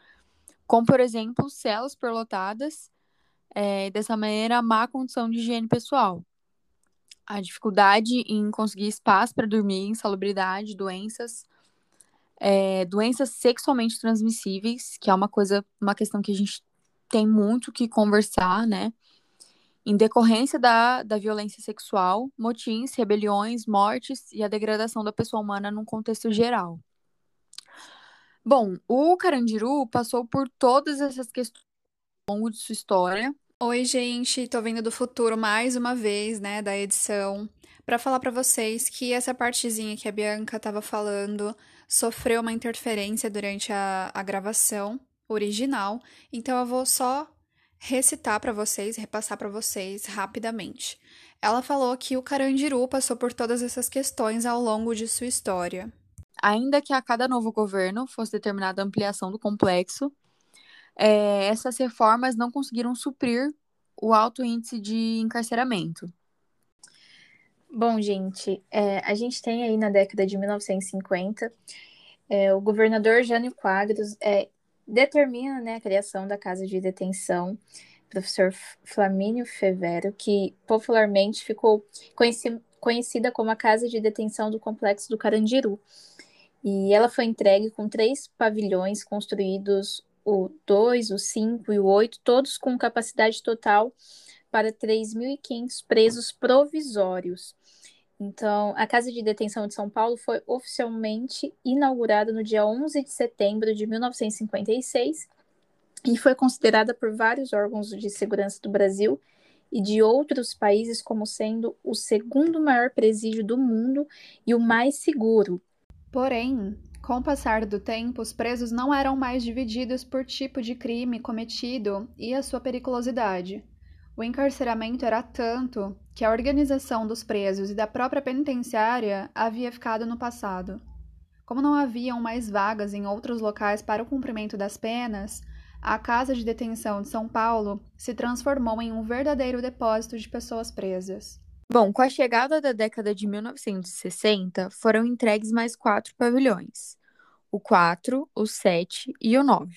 como, por exemplo, celas superlotadas, é, dessa maneira, a má condição de higiene pessoal, a dificuldade em conseguir espaço para dormir, insalubridade, doenças, é, doenças sexualmente transmissíveis, que é uma coisa, uma questão que a gente tem muito que conversar, né? Em decorrência da, da violência sexual, motins, rebeliões, mortes e a degradação da pessoa humana num contexto geral. Bom, o Carandiru passou por todas essas questões longo de sua história. Oi, gente, tô vindo do futuro mais uma vez, né, da edição, para falar para vocês que essa partezinha que a Bianca tava falando sofreu uma interferência durante a, a gravação original, então eu vou só recitar para vocês, repassar para vocês rapidamente. Ela falou que o Carandiru passou por todas essas questões ao longo de sua história. Ainda que a cada novo governo fosse determinada a ampliação do complexo, é, essas reformas não conseguiram suprir o alto índice de encarceramento. Bom, gente, é, a gente tem aí na década de 1950 é, o governador Jânio Quadros é, determina né, a criação da casa de detenção professor Flamínio Fevero, que popularmente ficou conhecido, conhecida como a Casa de Detenção do Complexo do Carandiru. E ela foi entregue com três pavilhões construídos, o 2, o 5 e o 8, todos com capacidade total para 3.500 presos provisórios. Então, a Casa de Detenção de São Paulo foi oficialmente inaugurada no dia 11 de setembro de 1956 e foi considerada por vários órgãos de segurança do Brasil e de outros países como sendo o segundo maior presídio do mundo e o mais seguro. Porém, com o passar do tempo, os presos não eram mais divididos por tipo de crime cometido e a sua periculosidade. O encarceramento era tanto que a organização dos presos e da própria penitenciária havia ficado no passado. Como não haviam mais vagas em outros locais para o cumprimento das penas, a Casa de Detenção de São Paulo se transformou em um verdadeiro depósito de pessoas presas. Bom, com a chegada da década de 1960, foram entregues mais quatro pavilhões: o 4, o 7 e o 9,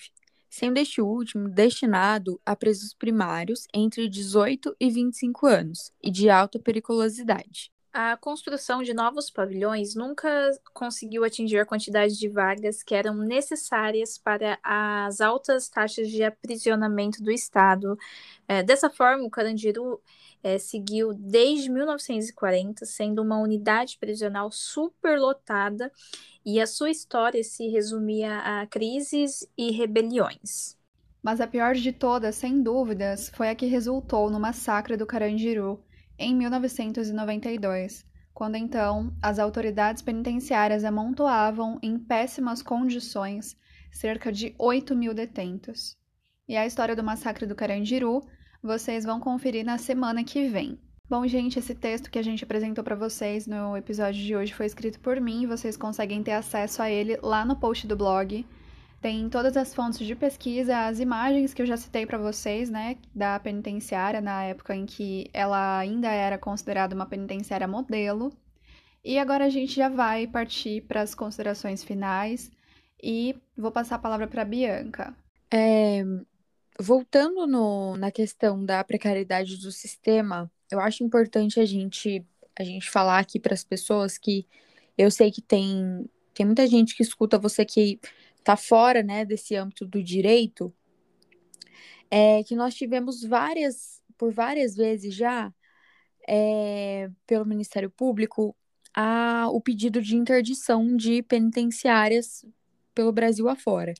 sendo este último destinado a presos primários entre 18 e 25 anos e de alta periculosidade. A construção de novos pavilhões nunca conseguiu atingir a quantidade de vagas que eram necessárias para as altas taxas de aprisionamento do Estado. É, dessa forma, o Carandiru é, seguiu desde 1940 sendo uma unidade prisional superlotada e a sua história se resumia a crises e rebeliões. Mas a pior de todas, sem dúvidas, foi a que resultou no massacre do Carandiru em 1992, quando então as autoridades penitenciárias amontoavam em péssimas condições cerca de 8 mil detentos. E a história do massacre do Carandiru vocês vão conferir na semana que vem. Bom, gente, esse texto que a gente apresentou para vocês no episódio de hoje foi escrito por mim, vocês conseguem ter acesso a ele lá no post do blog. Tem todas as fontes de pesquisa, as imagens que eu já citei para vocês, né, da penitenciária na época em que ela ainda era considerada uma penitenciária modelo. E agora a gente já vai partir para as considerações finais e vou passar a palavra para Bianca. É, voltando no, na questão da precariedade do sistema, eu acho importante a gente a gente falar aqui para as pessoas que eu sei que tem tem muita gente que escuta você que está fora né, desse âmbito do direito, é que nós tivemos várias, por várias vezes já, é, pelo Ministério Público, a, o pedido de interdição de penitenciárias pelo Brasil afora.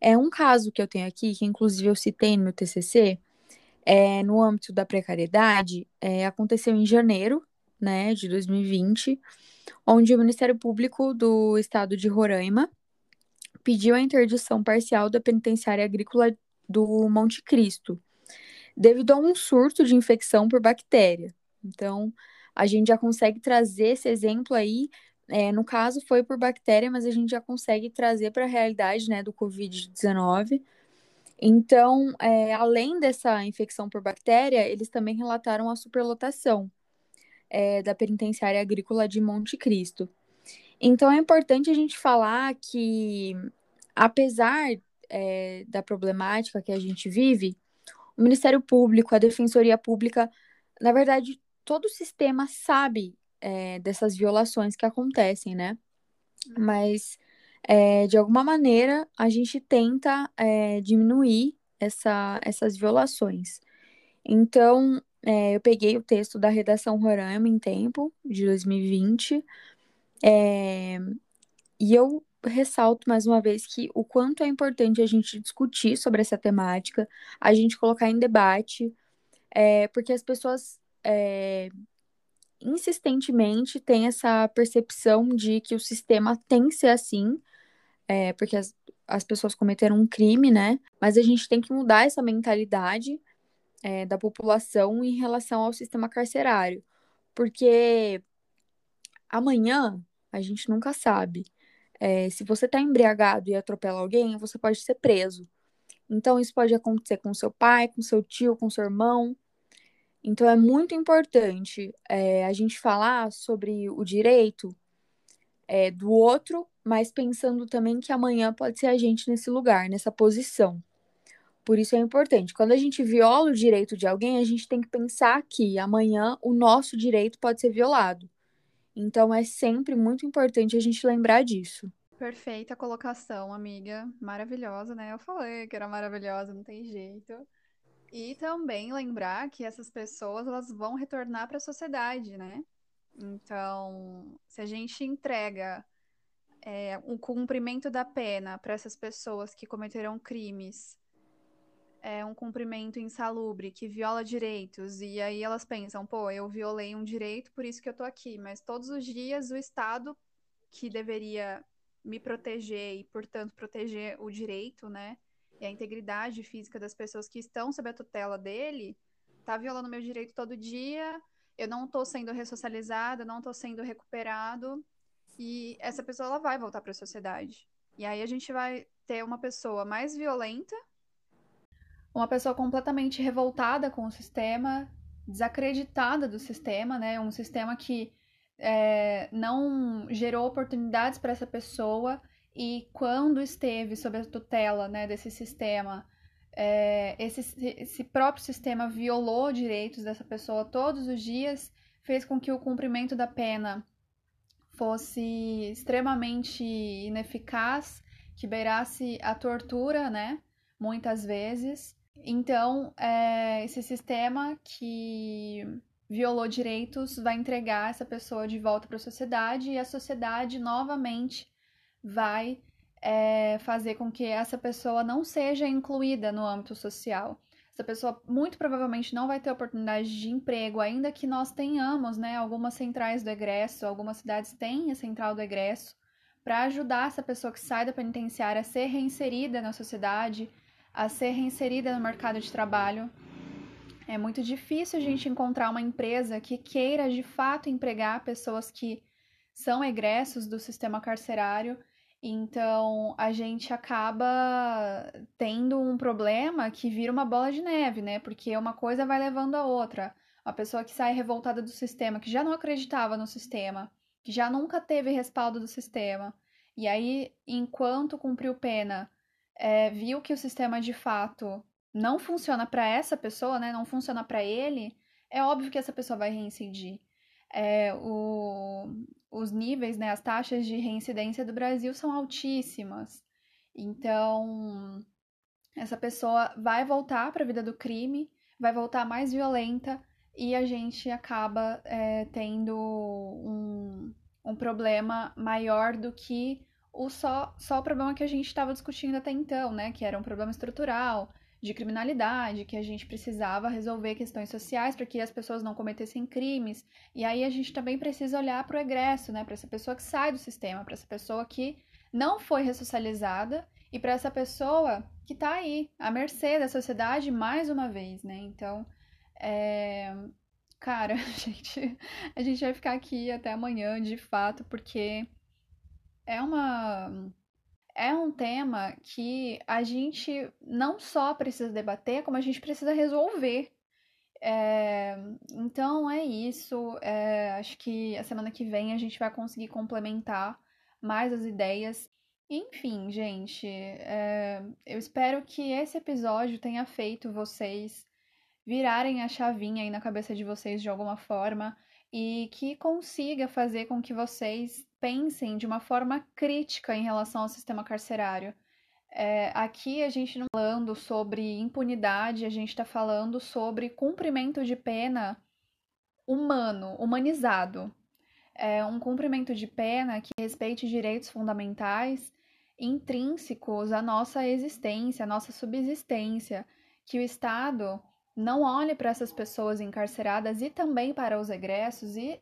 É um caso que eu tenho aqui, que inclusive eu citei no meu TCC, é, no âmbito da precariedade, é, aconteceu em janeiro né, de 2020, onde o Ministério Público do Estado de Roraima pediu a interdição parcial da penitenciária agrícola do Monte Cristo, devido a um surto de infecção por bactéria. Então, a gente já consegue trazer esse exemplo aí. É, no caso, foi por bactéria, mas a gente já consegue trazer para a realidade né, do Covid-19. Então, é, além dessa infecção por bactéria, eles também relataram a superlotação é, da penitenciária agrícola de Monte Cristo. Então é importante a gente falar que, apesar é, da problemática que a gente vive, o Ministério Público, a Defensoria Pública, na verdade, todo o sistema sabe é, dessas violações que acontecem, né? Mas, é, de alguma maneira, a gente tenta é, diminuir essa, essas violações. Então, é, eu peguei o texto da redação Roraima em Tempo, de 2020, é, e eu ressalto mais uma vez que o quanto é importante a gente discutir sobre essa temática, a gente colocar em debate, é, porque as pessoas é, insistentemente têm essa percepção de que o sistema tem que ser assim, é, porque as, as pessoas cometeram um crime, né? Mas a gente tem que mudar essa mentalidade é, da população em relação ao sistema carcerário, porque amanhã a gente nunca sabe. É, se você está embriagado e atropela alguém, você pode ser preso. Então, isso pode acontecer com seu pai, com seu tio, com seu irmão. Então, é muito importante é, a gente falar sobre o direito é, do outro, mas pensando também que amanhã pode ser a gente nesse lugar, nessa posição. Por isso é importante. Quando a gente viola o direito de alguém, a gente tem que pensar que amanhã o nosso direito pode ser violado. Então é sempre muito importante a gente lembrar disso. Perfeita colocação, amiga. Maravilhosa, né? Eu falei que era maravilhosa, não tem jeito. E também lembrar que essas pessoas elas vão retornar para a sociedade, né? Então, se a gente entrega é, um cumprimento da pena para essas pessoas que cometeram crimes é um cumprimento insalubre, que viola direitos, e aí elas pensam, pô, eu violei um direito, por isso que eu tô aqui, mas todos os dias o Estado, que deveria me proteger e, portanto, proteger o direito, né, e a integridade física das pessoas que estão sob a tutela dele, tá violando meu direito todo dia, eu não tô sendo ressocializada, não tô sendo recuperado, e essa pessoa ela vai voltar para a sociedade. E aí a gente vai ter uma pessoa mais violenta, uma pessoa completamente revoltada com o sistema, desacreditada do sistema, né? Um sistema que é, não gerou oportunidades para essa pessoa e quando esteve sob a tutela né, desse sistema, é, esse, esse próprio sistema violou direitos dessa pessoa todos os dias, fez com que o cumprimento da pena fosse extremamente ineficaz, que beirasse a tortura, né? Muitas vezes. Então, é, esse sistema que violou direitos vai entregar essa pessoa de volta para a sociedade e a sociedade novamente vai é, fazer com que essa pessoa não seja incluída no âmbito social. Essa pessoa muito provavelmente não vai ter oportunidade de emprego, ainda que nós tenhamos, né? Algumas centrais do egresso, algumas cidades têm a central do egresso, para ajudar essa pessoa que sai da penitenciária a ser reinserida na sociedade, a ser reinserida no mercado de trabalho. É muito difícil a gente encontrar uma empresa que queira de fato empregar pessoas que são egressos do sistema carcerário. Então a gente acaba tendo um problema que vira uma bola de neve, né? Porque uma coisa vai levando a outra. A pessoa que sai revoltada do sistema, que já não acreditava no sistema, que já nunca teve respaldo do sistema, e aí, enquanto cumpriu pena, é, viu que o sistema de fato não funciona para essa pessoa, né? Não funciona para ele, é óbvio que essa pessoa vai reincidir. É, o, os níveis, né, as taxas de reincidência do Brasil são altíssimas. Então, essa pessoa vai voltar para a vida do crime, vai voltar mais violenta e a gente acaba é, tendo um, um problema maior do que o só, só o problema que a gente estava discutindo até então, né? Que era um problema estrutural, de criminalidade, que a gente precisava resolver questões sociais para que as pessoas não cometessem crimes. E aí a gente também precisa olhar para o egresso, né? Para essa pessoa que sai do sistema, para essa pessoa que não foi ressocializada e para essa pessoa que está aí, à mercê da sociedade mais uma vez, né? Então, é... cara, a gente, a gente vai ficar aqui até amanhã, de fato, porque é uma é um tema que a gente não só precisa debater, como a gente precisa resolver. É, então é isso. É, acho que a semana que vem a gente vai conseguir complementar mais as ideias. Enfim, gente, é, eu espero que esse episódio tenha feito vocês virarem a chavinha aí na cabeça de vocês de alguma forma e que consiga fazer com que vocês pensem de uma forma crítica em relação ao sistema carcerário. É, aqui a gente não está falando sobre impunidade, a gente está falando sobre cumprimento de pena humano, humanizado. É um cumprimento de pena que respeite direitos fundamentais intrínsecos à nossa existência, à nossa subsistência, que o Estado não olhe para essas pessoas encarceradas e também para os egressos e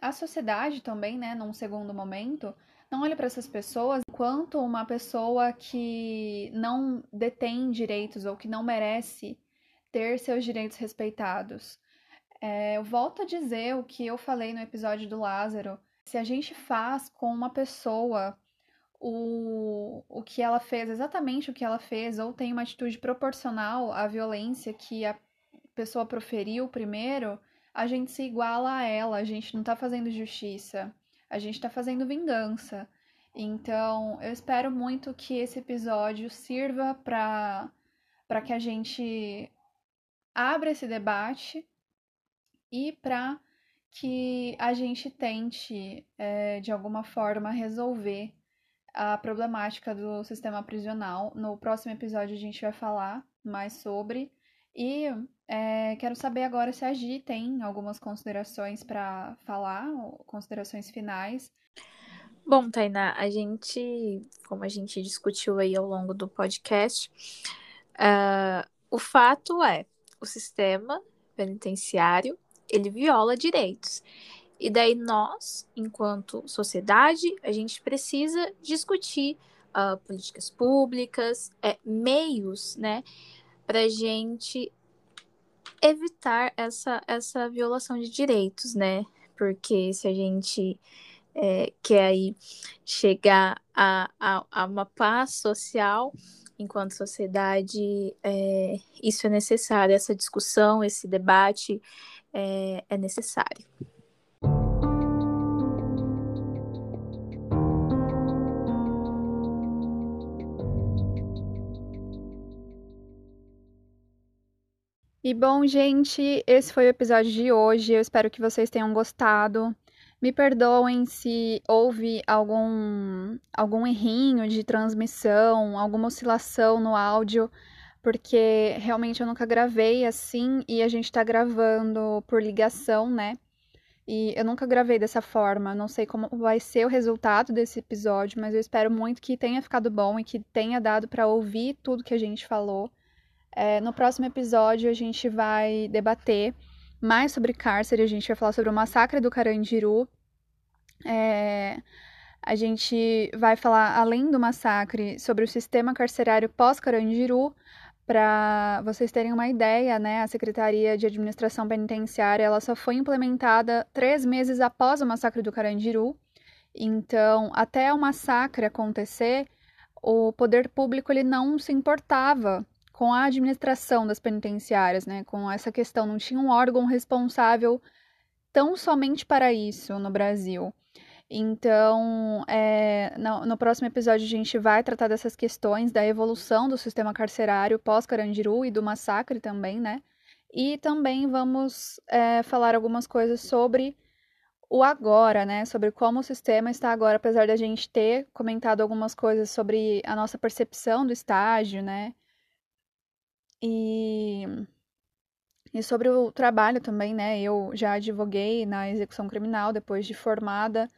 a sociedade também, né, num segundo momento, não olha para essas pessoas enquanto uma pessoa que não detém direitos ou que não merece ter seus direitos respeitados. É, eu volto a dizer o que eu falei no episódio do Lázaro. Se a gente faz com uma pessoa o, o que ela fez, exatamente o que ela fez, ou tem uma atitude proporcional à violência que a pessoa proferiu primeiro, a gente se iguala a ela, a gente não tá fazendo justiça, a gente tá fazendo vingança. Então, eu espero muito que esse episódio sirva para para que a gente abra esse debate e para que a gente tente, é, de alguma forma, resolver a problemática do sistema prisional. No próximo episódio a gente vai falar mais sobre. E é, quero saber agora se a Gi tem algumas considerações para falar, considerações finais. Bom, Tainá, a gente, como a gente discutiu aí ao longo do podcast, uh, o fato é, o sistema penitenciário, ele viola direitos. E daí nós, enquanto sociedade, a gente precisa discutir uh, políticas públicas, é, meios, né, para gente evitar essa, essa violação de direitos, né? Porque se a gente é, quer aí chegar a, a, a, uma paz social, enquanto sociedade, é, isso é necessário, essa discussão, esse debate é, é necessário. E bom, gente, esse foi o episódio de hoje. Eu espero que vocês tenham gostado. Me perdoem se houve algum, algum errinho de transmissão, alguma oscilação no áudio, porque realmente eu nunca gravei assim e a gente tá gravando por ligação, né? E eu nunca gravei dessa forma. Não sei como vai ser o resultado desse episódio, mas eu espero muito que tenha ficado bom e que tenha dado para ouvir tudo que a gente falou. É, no próximo episódio, a gente vai debater mais sobre cárcere, a gente vai falar sobre o massacre do Carandiru. É, a gente vai falar, além do massacre, sobre o sistema carcerário pós-Carandiru. Para vocês terem uma ideia, né, a Secretaria de Administração Penitenciária ela só foi implementada três meses após o massacre do Carandiru. Então, até o massacre acontecer, o poder público ele não se importava com a administração das penitenciárias, né? Com essa questão, não tinha um órgão responsável tão somente para isso no Brasil. Então, é, no, no, próximo episódio a gente vai tratar dessas questões da evolução do sistema carcerário pós-Carandiru e do massacre também, né? E também vamos é, falar algumas coisas sobre o agora, né? Sobre como o sistema está agora, apesar da gente ter comentado algumas coisas sobre a nossa percepção do estágio, né? E, e sobre o trabalho também, né? Eu já advoguei na execução criminal depois de formada.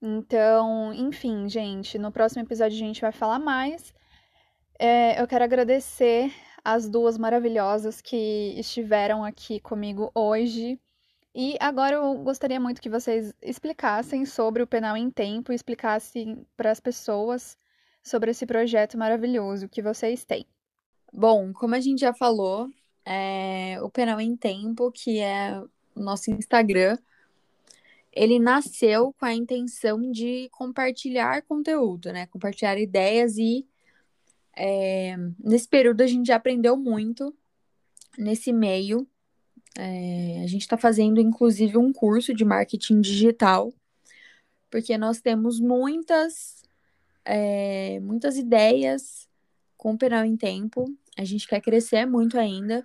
Então, enfim, gente, no próximo episódio a gente vai falar mais. É, eu quero agradecer as duas maravilhosas que estiveram aqui comigo hoje. E agora eu gostaria muito que vocês explicassem sobre o Penal em Tempo, explicassem para as pessoas sobre esse projeto maravilhoso que vocês têm. Bom, como a gente já falou, é, o Penal em Tempo, que é o nosso Instagram, ele nasceu com a intenção de compartilhar conteúdo, né? Compartilhar ideias e é, nesse período a gente já aprendeu muito nesse meio. É, a gente está fazendo, inclusive, um curso de marketing digital, porque nós temos muitas, é, muitas ideias com o Penal em Tempo a gente quer crescer muito ainda.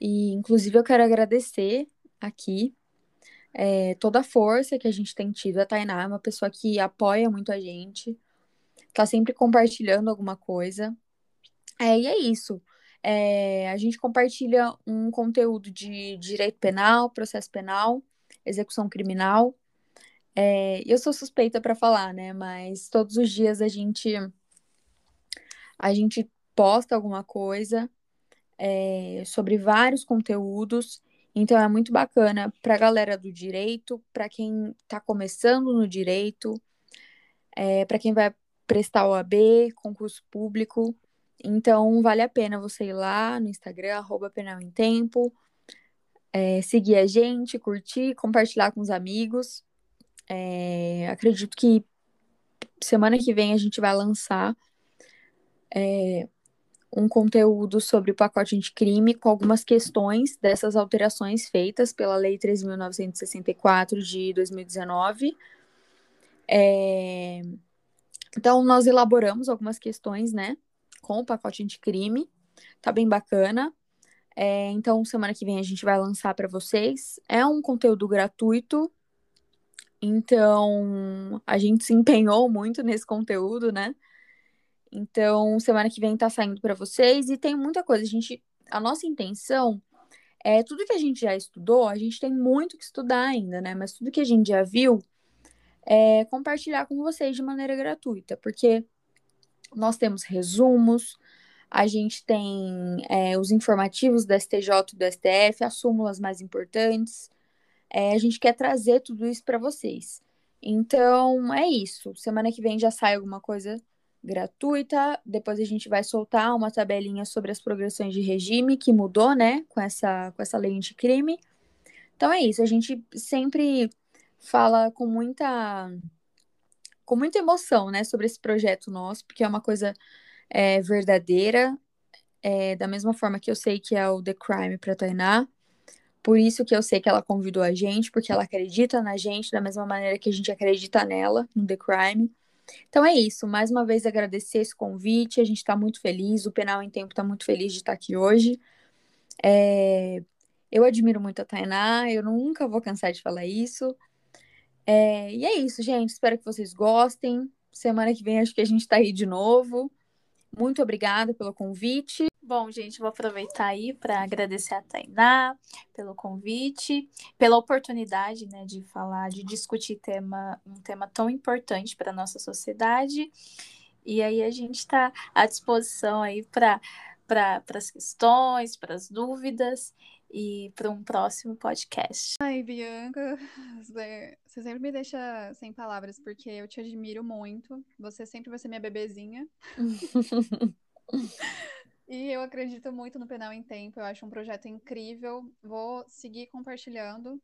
E, inclusive, eu quero agradecer aqui é, toda a força que a gente tem tido. A Tainá é uma pessoa que apoia muito a gente, tá sempre compartilhando alguma coisa. É, e é isso. É, a gente compartilha um conteúdo de direito penal, processo penal, execução criminal. É, eu sou suspeita para falar, né? Mas todos os dias a gente a gente posta alguma coisa é, sobre vários conteúdos. Então é muito bacana para a galera do direito, para quem está começando no direito, é, para quem vai prestar OAB, concurso público. Então vale a pena você ir lá no Instagram, arroba Penal em Tempo, é, seguir a gente, curtir, compartilhar com os amigos. É, acredito que semana que vem a gente vai lançar é, um conteúdo sobre o pacote anticrime com algumas questões dessas alterações feitas pela Lei 3.964 de 2019. É... Então, nós elaboramos algumas questões, né, com o pacote anticrime. Tá bem bacana. É, então, semana que vem a gente vai lançar para vocês. É um conteúdo gratuito. Então, a gente se empenhou muito nesse conteúdo, né? Então, semana que vem tá saindo para vocês e tem muita coisa. A gente, a nossa intenção é tudo que a gente já estudou, a gente tem muito que estudar ainda, né? Mas tudo que a gente já viu é compartilhar com vocês de maneira gratuita, porque nós temos resumos, a gente tem é, os informativos do STJ e do STF, as súmulas mais importantes. É, a gente quer trazer tudo isso para vocês. Então, é isso. Semana que vem já sai alguma coisa gratuita. Depois a gente vai soltar uma tabelinha sobre as progressões de regime que mudou, né, com essa, com essa lei anticrime. Então é isso. A gente sempre fala com muita com muita emoção, né, sobre esse projeto nosso, porque é uma coisa é, verdadeira, é, da mesma forma que eu sei que é o The Crime para Tainá. Por isso que eu sei que ela convidou a gente, porque ela acredita na gente da mesma maneira que a gente acredita nela, no The Crime. Então é isso, mais uma vez agradecer esse convite, a gente está muito feliz, o Penal em Tempo está muito feliz de estar aqui hoje. É... Eu admiro muito a Tainá, eu nunca vou cansar de falar isso. É... E é isso, gente, espero que vocês gostem. Semana que vem acho que a gente está aí de novo. Muito obrigada pelo convite. Bom, gente, vou aproveitar aí para agradecer a Tainá pelo convite, pela oportunidade, né, de falar, de discutir tema, um tema tão importante para a nossa sociedade. E aí a gente está à disposição aí para para as questões, para as dúvidas e para um próximo podcast. Ai, Bianca, você sempre me deixa sem palavras, porque eu te admiro muito. Você sempre vai ser minha bebezinha. E eu acredito muito no Penal em Tempo, eu acho um projeto incrível. Vou seguir compartilhando.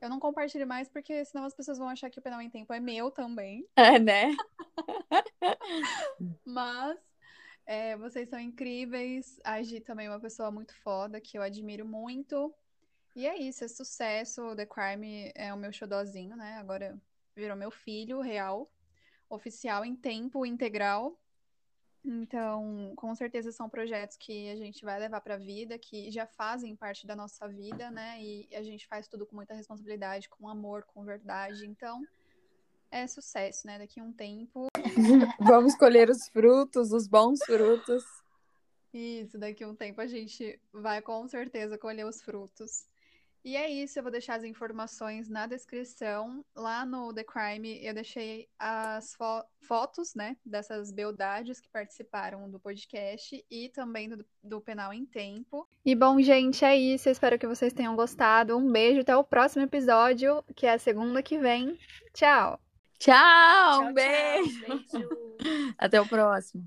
Eu não compartilho mais porque senão as pessoas vão achar que o Penal em Tempo é meu também. É, né? Mas é, vocês são incríveis. A Gi também é uma pessoa muito foda, que eu admiro muito. E é isso, é sucesso. The Crime é o meu xodozinho, né? Agora virou meu filho real, oficial em tempo integral. Então, com certeza são projetos que a gente vai levar para a vida, que já fazem parte da nossa vida, né? E a gente faz tudo com muita responsabilidade, com amor, com verdade. Então, é sucesso, né? Daqui a um tempo. Vamos colher os frutos, os bons frutos. Isso, daqui a um tempo a gente vai com certeza colher os frutos. E é isso, eu vou deixar as informações na descrição. Lá no The Crime eu deixei as fo fotos, né, dessas beldades que participaram do podcast e também do, do Penal em Tempo. E bom, gente, é isso. Eu espero que vocês tenham gostado. Um beijo, até o próximo episódio, que é a segunda que vem. Tchau! Tchau, um beijo. Tchau, beijo. Até o próximo.